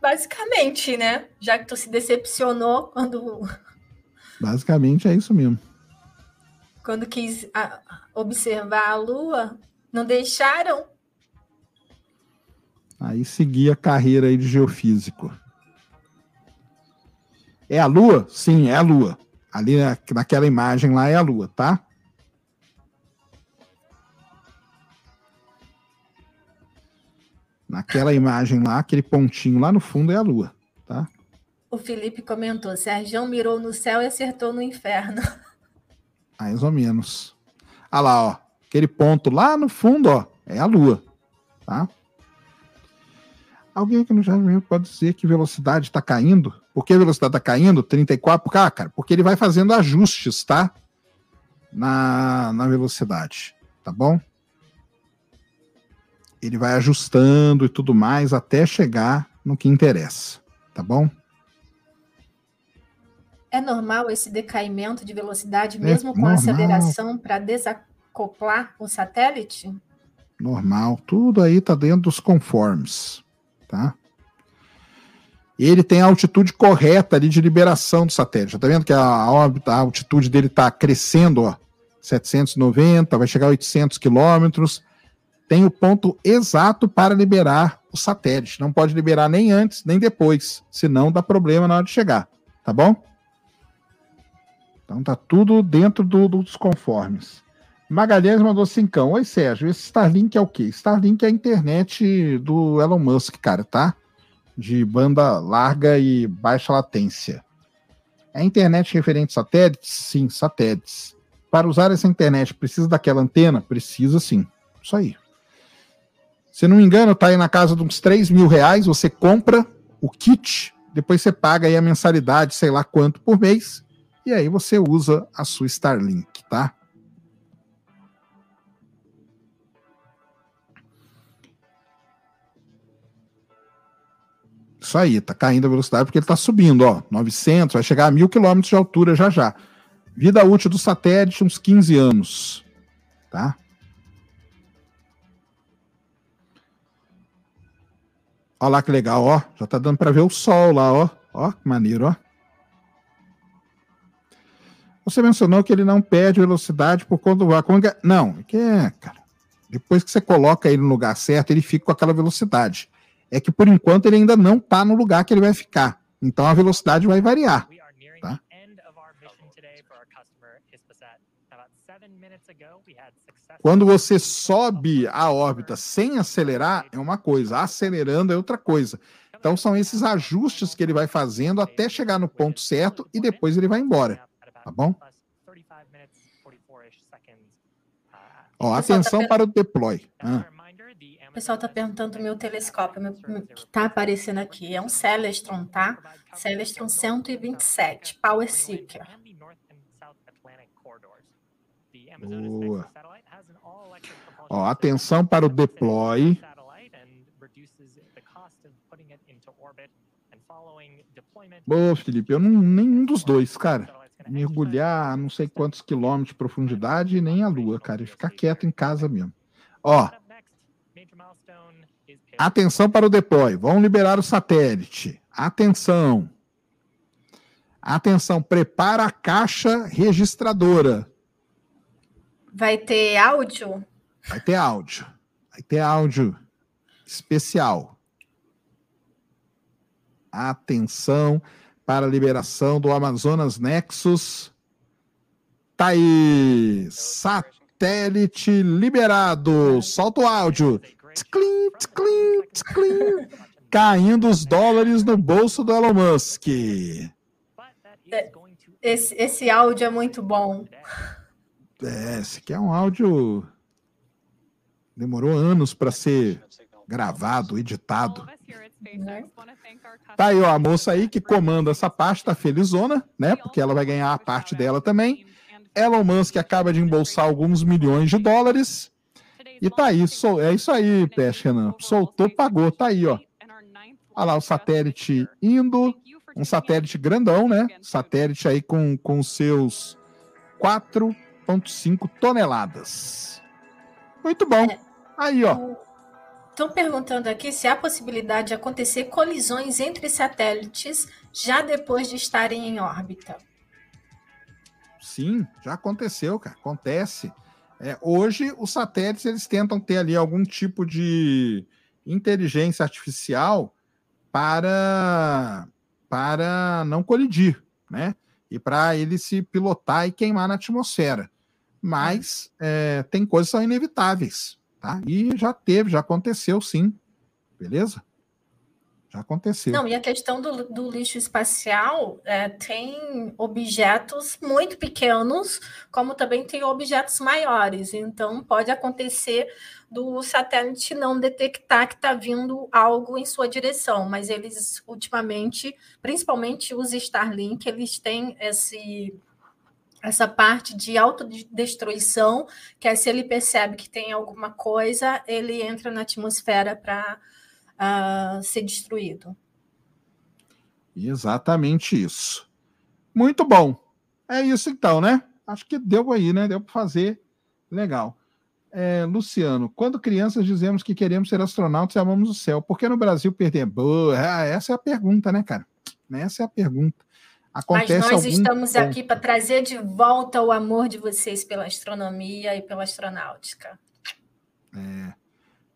Basicamente, né? Já que tu se decepcionou quando. Basicamente é isso mesmo. Quando quis observar a Lua, não deixaram. Aí segui a carreira aí de geofísico. É a Lua? Sim, é a Lua. Ali naquela imagem lá é a Lua, tá? Naquela imagem lá, aquele pontinho lá no fundo é a Lua, tá? O Felipe comentou: Sérgio mirou no céu e acertou no inferno. Mais ou menos. Olha lá, ó. Aquele ponto lá no fundo, ó, é a Lua, tá? Alguém aqui no chat pode dizer que velocidade está caindo? Por que a velocidade está caindo? 34 por ah, cara, porque ele vai fazendo ajustes, tá? Na, na velocidade, tá bom? Ele vai ajustando e tudo mais até chegar no que interessa, tá bom? É normal esse decaimento de velocidade, é mesmo é com normal. aceleração, para desacoplar o satélite? Normal, tudo aí está dentro dos conformes, tá? Ele tem a altitude correta ali de liberação do satélite. Tá vendo que a órbita, a altitude dele está crescendo, ó, 790, vai chegar a 800 quilômetros tem o ponto exato para liberar o satélite. Não pode liberar nem antes, nem depois, senão dá problema na hora de chegar, tá bom? Então tá tudo dentro do, dos conformes. Magalhães mandou cincão. Oi, Sérgio, esse Starlink é o quê? Starlink é a internet do Elon Musk, cara, tá? De banda larga e baixa latência. É internet referente a satélites? Sim, satélites. Para usar essa internet, precisa daquela antena? Precisa sim. Isso aí. Se não me engano, está aí na casa de uns 3 mil reais. Você compra o kit, depois você paga aí a mensalidade, sei lá quanto por mês, e aí você usa a sua Starlink, tá? Isso aí, tá caindo a velocidade porque ele tá subindo, ó, 900, vai chegar a mil quilômetros de altura já já. Vida útil do satélite, uns 15 anos, tá? Olha lá que legal, ó. Já tá dando para ver o sol lá, ó. Ó, que maneiro, ó. Você mencionou que ele não perde velocidade por conta do vácuo. Não, é que é, cara. Depois que você coloca ele no lugar certo, ele fica com aquela velocidade. É que por enquanto ele ainda não tá no lugar que ele vai ficar. Então a velocidade vai variar. Tá? Quando você sobe a órbita sem acelerar, é uma coisa, acelerando é outra coisa. Então, são esses ajustes que ele vai fazendo até chegar no ponto certo e depois ele vai embora. Tá bom? Ó, atenção para o deploy. Ah. O pessoal está perguntando o meu telescópio meu, que está aparecendo aqui. É um Celestron, tá? Celestron 127, Power Seeker. Boa. Ó, atenção para o deploy. Boa, Felipe, eu não nenhum dos dois, cara. Mergulhar a não sei quantos quilômetros de profundidade nem a lua, cara. E ficar quieto em casa mesmo. Ó, atenção para o deploy. Vamos liberar o satélite. Atenção. Atenção, prepara a caixa registradora. Vai ter áudio? Vai ter áudio. Vai ter áudio especial. Atenção para a liberação do Amazonas Nexus. Tá aí. Satélite liberado. Solta o áudio. Tclim, tclim, tclim. Caindo os dólares no bolso do Elon Musk. Esse, esse áudio é muito bom. É, esse aqui é um áudio. Demorou anos para ser gravado, editado. Tá aí, ó, a moça aí que comanda essa parte, tá felizona, né? Porque ela vai ganhar a parte dela também. Elon Musk acaba de embolsar alguns milhões de dólares. E tá aí, sol, é isso aí, Peste Renan. Soltou, pagou, tá aí, ó. Olha lá o satélite indo, um satélite grandão, né? Satélite aí com, com seus 4,5 toneladas. Muito bom. Aí, ó. Estão perguntando aqui se há possibilidade de acontecer colisões entre satélites já depois de estarem em órbita. Sim, já aconteceu, cara. Acontece. É, hoje, os satélites eles tentam ter ali algum tipo de inteligência artificial para, para não colidir, né? E para ele se pilotar e queimar na atmosfera. Mas é, tem coisas que são inevitáveis. Tá? E já teve, já aconteceu sim. Beleza? Já aconteceu. Não, e a questão do, do lixo espacial é, tem objetos muito pequenos, como também tem objetos maiores. Então, pode acontecer do satélite não detectar que está vindo algo em sua direção, mas eles, ultimamente, principalmente os Starlink, eles têm esse essa parte de autodestruição, que é se ele percebe que tem alguma coisa, ele entra na atmosfera para uh, ser destruído. Exatamente isso. Muito bom. É isso então, né? Acho que deu aí, né? Deu para fazer. Legal. É, Luciano, quando crianças dizemos que queremos ser astronautas e amamos o céu, por que no Brasil perder? Boa, essa é a pergunta, né, cara? Essa é a pergunta. Acontece Mas nós estamos ponto. aqui para trazer de volta o amor de vocês pela astronomia e pela astronáutica. É.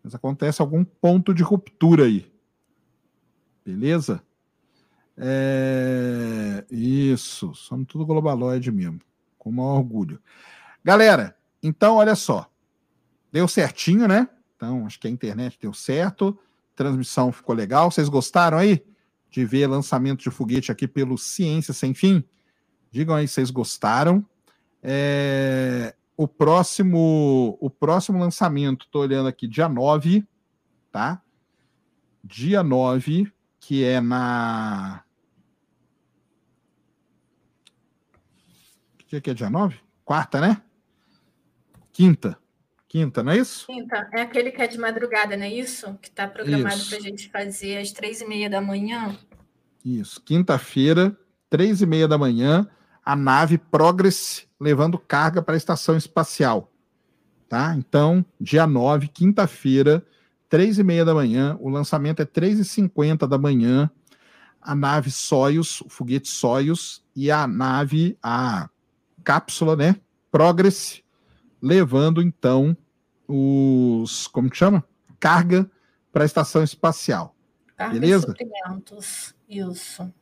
Mas acontece algum ponto de ruptura aí. Beleza? É... Isso. Somos tudo globaloide mesmo. Com maior orgulho. Galera, então olha só. Deu certinho, né? Então, acho que a internet deu certo. Transmissão ficou legal. Vocês gostaram aí? De ver lançamento de foguete aqui pelo Ciência Sem Fim. Digam aí se vocês gostaram. É, o próximo o próximo lançamento, estou olhando aqui, dia 9, tá? Dia 9, que é na. Que dia que é dia 9? Quarta, né? Quinta. Quinta, não é isso? Quinta. É aquele que é de madrugada, não é isso? Que está programado para a gente fazer às três e meia da manhã. Isso. Quinta-feira, três e meia da manhã, a nave Progress levando carga para a estação espacial. Tá? Então, dia 9, quinta-feira, três e meia da manhã. O lançamento é três e cinquenta da manhã. A nave Soyuz, o foguete Soyuz e a nave, a cápsula, né? Progress levando então os, como que chama? Carga para a estação espacial. Carga Beleza? suprimentos, isso.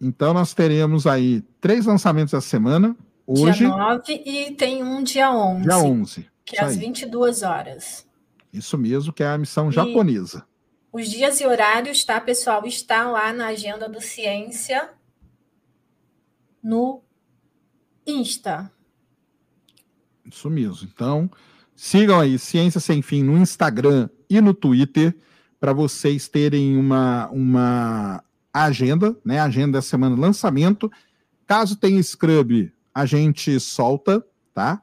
Então nós teremos aí três lançamentos essa semana, Hoje, dia 9 e tem um dia 11. dia 11. Que é às 22 horas. Isso mesmo, que é a missão e japonesa. Os dias e horários, tá, pessoal? Está lá na agenda do Ciência no Insta. Isso mesmo. Então, sigam aí Ciência Sem Fim no Instagram e no Twitter para vocês terem uma, uma agenda, né? Agenda da semana lançamento. Caso tenha Scrub, a gente solta, tá?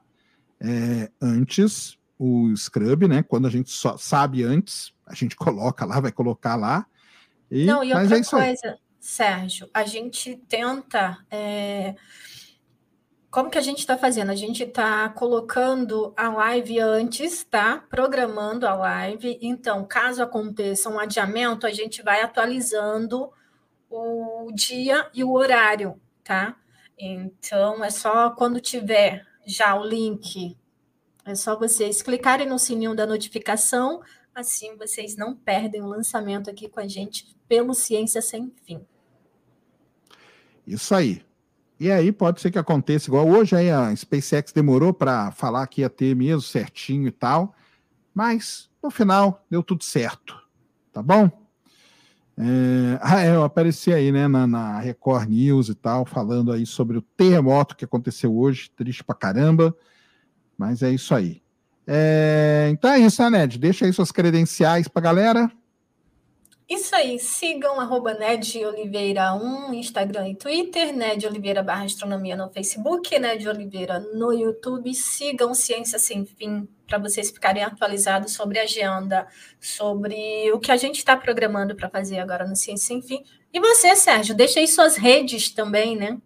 É, antes o Scrub, né? Quando a gente só sabe antes, a gente coloca lá, vai colocar lá. E, Não, e outra é coisa, Sérgio, a gente tenta. É... Como que a gente está fazendo? A gente está colocando a live antes, tá? Programando a live. Então, caso aconteça um adiamento, a gente vai atualizando o dia e o horário, tá? Então, é só quando tiver já o link, é só vocês clicarem no sininho da notificação, assim vocês não perdem o lançamento aqui com a gente pelo Ciência Sem Fim. Isso aí. E aí pode ser que aconteça igual hoje, aí a SpaceX demorou para falar que ia ter mesmo certinho e tal, mas no final deu tudo certo, tá bom? É, ah, é, eu apareci aí, né, na, na, Record News e tal, falando aí sobre o terremoto que aconteceu hoje, triste pra caramba, mas é isso aí. É, então é isso, né, Ned? Deixa aí suas credenciais pra galera. Isso aí, sigam arroba Ned Oliveira 1, Instagram e Twitter, Ned Oliveira barra Astronomia no Facebook, Ned Oliveira no YouTube, sigam Ciência Sem Fim para vocês ficarem atualizados sobre a agenda, sobre o que a gente está programando para fazer agora no Ciência Sem Fim. E você, Sérgio, deixa aí suas redes também, né?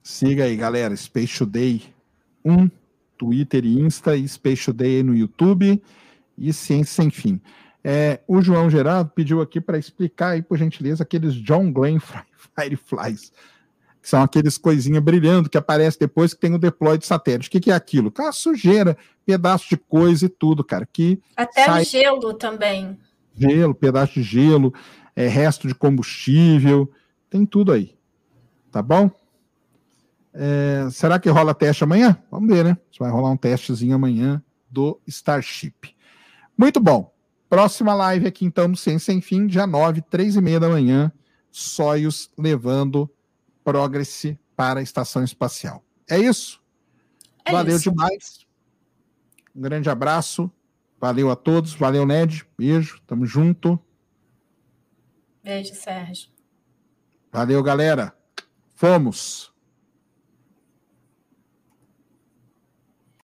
Siga aí, galera, Space Today 1, Twitter e Insta, e Space Today no YouTube e Ciência Sem Fim. É, o João Gerardo pediu aqui para explicar aí, por gentileza, aqueles John Glenn Fireflies, que são aqueles coisinhas brilhando que aparece depois que tem o deploy de satélite. O que, que é aquilo? Cara, sujeira, pedaço de coisa e tudo, cara. Que Até sai... gelo também. Gelo, pedaço de gelo, é, resto de combustível, tem tudo aí. Tá bom? É, será que rola teste amanhã? Vamos ver, né? Se vai rolar um testezinho amanhã do Starship. Muito bom. Próxima live aqui, então, no Ciência Sem Fim, dia 9, três e meia da manhã, Soyuz levando Progress para a Estação Espacial. É isso? É Valeu isso. demais. Um grande abraço. Valeu a todos. Valeu, Ned. Beijo. Tamo junto. Beijo, Sérgio. Valeu, galera. Fomos.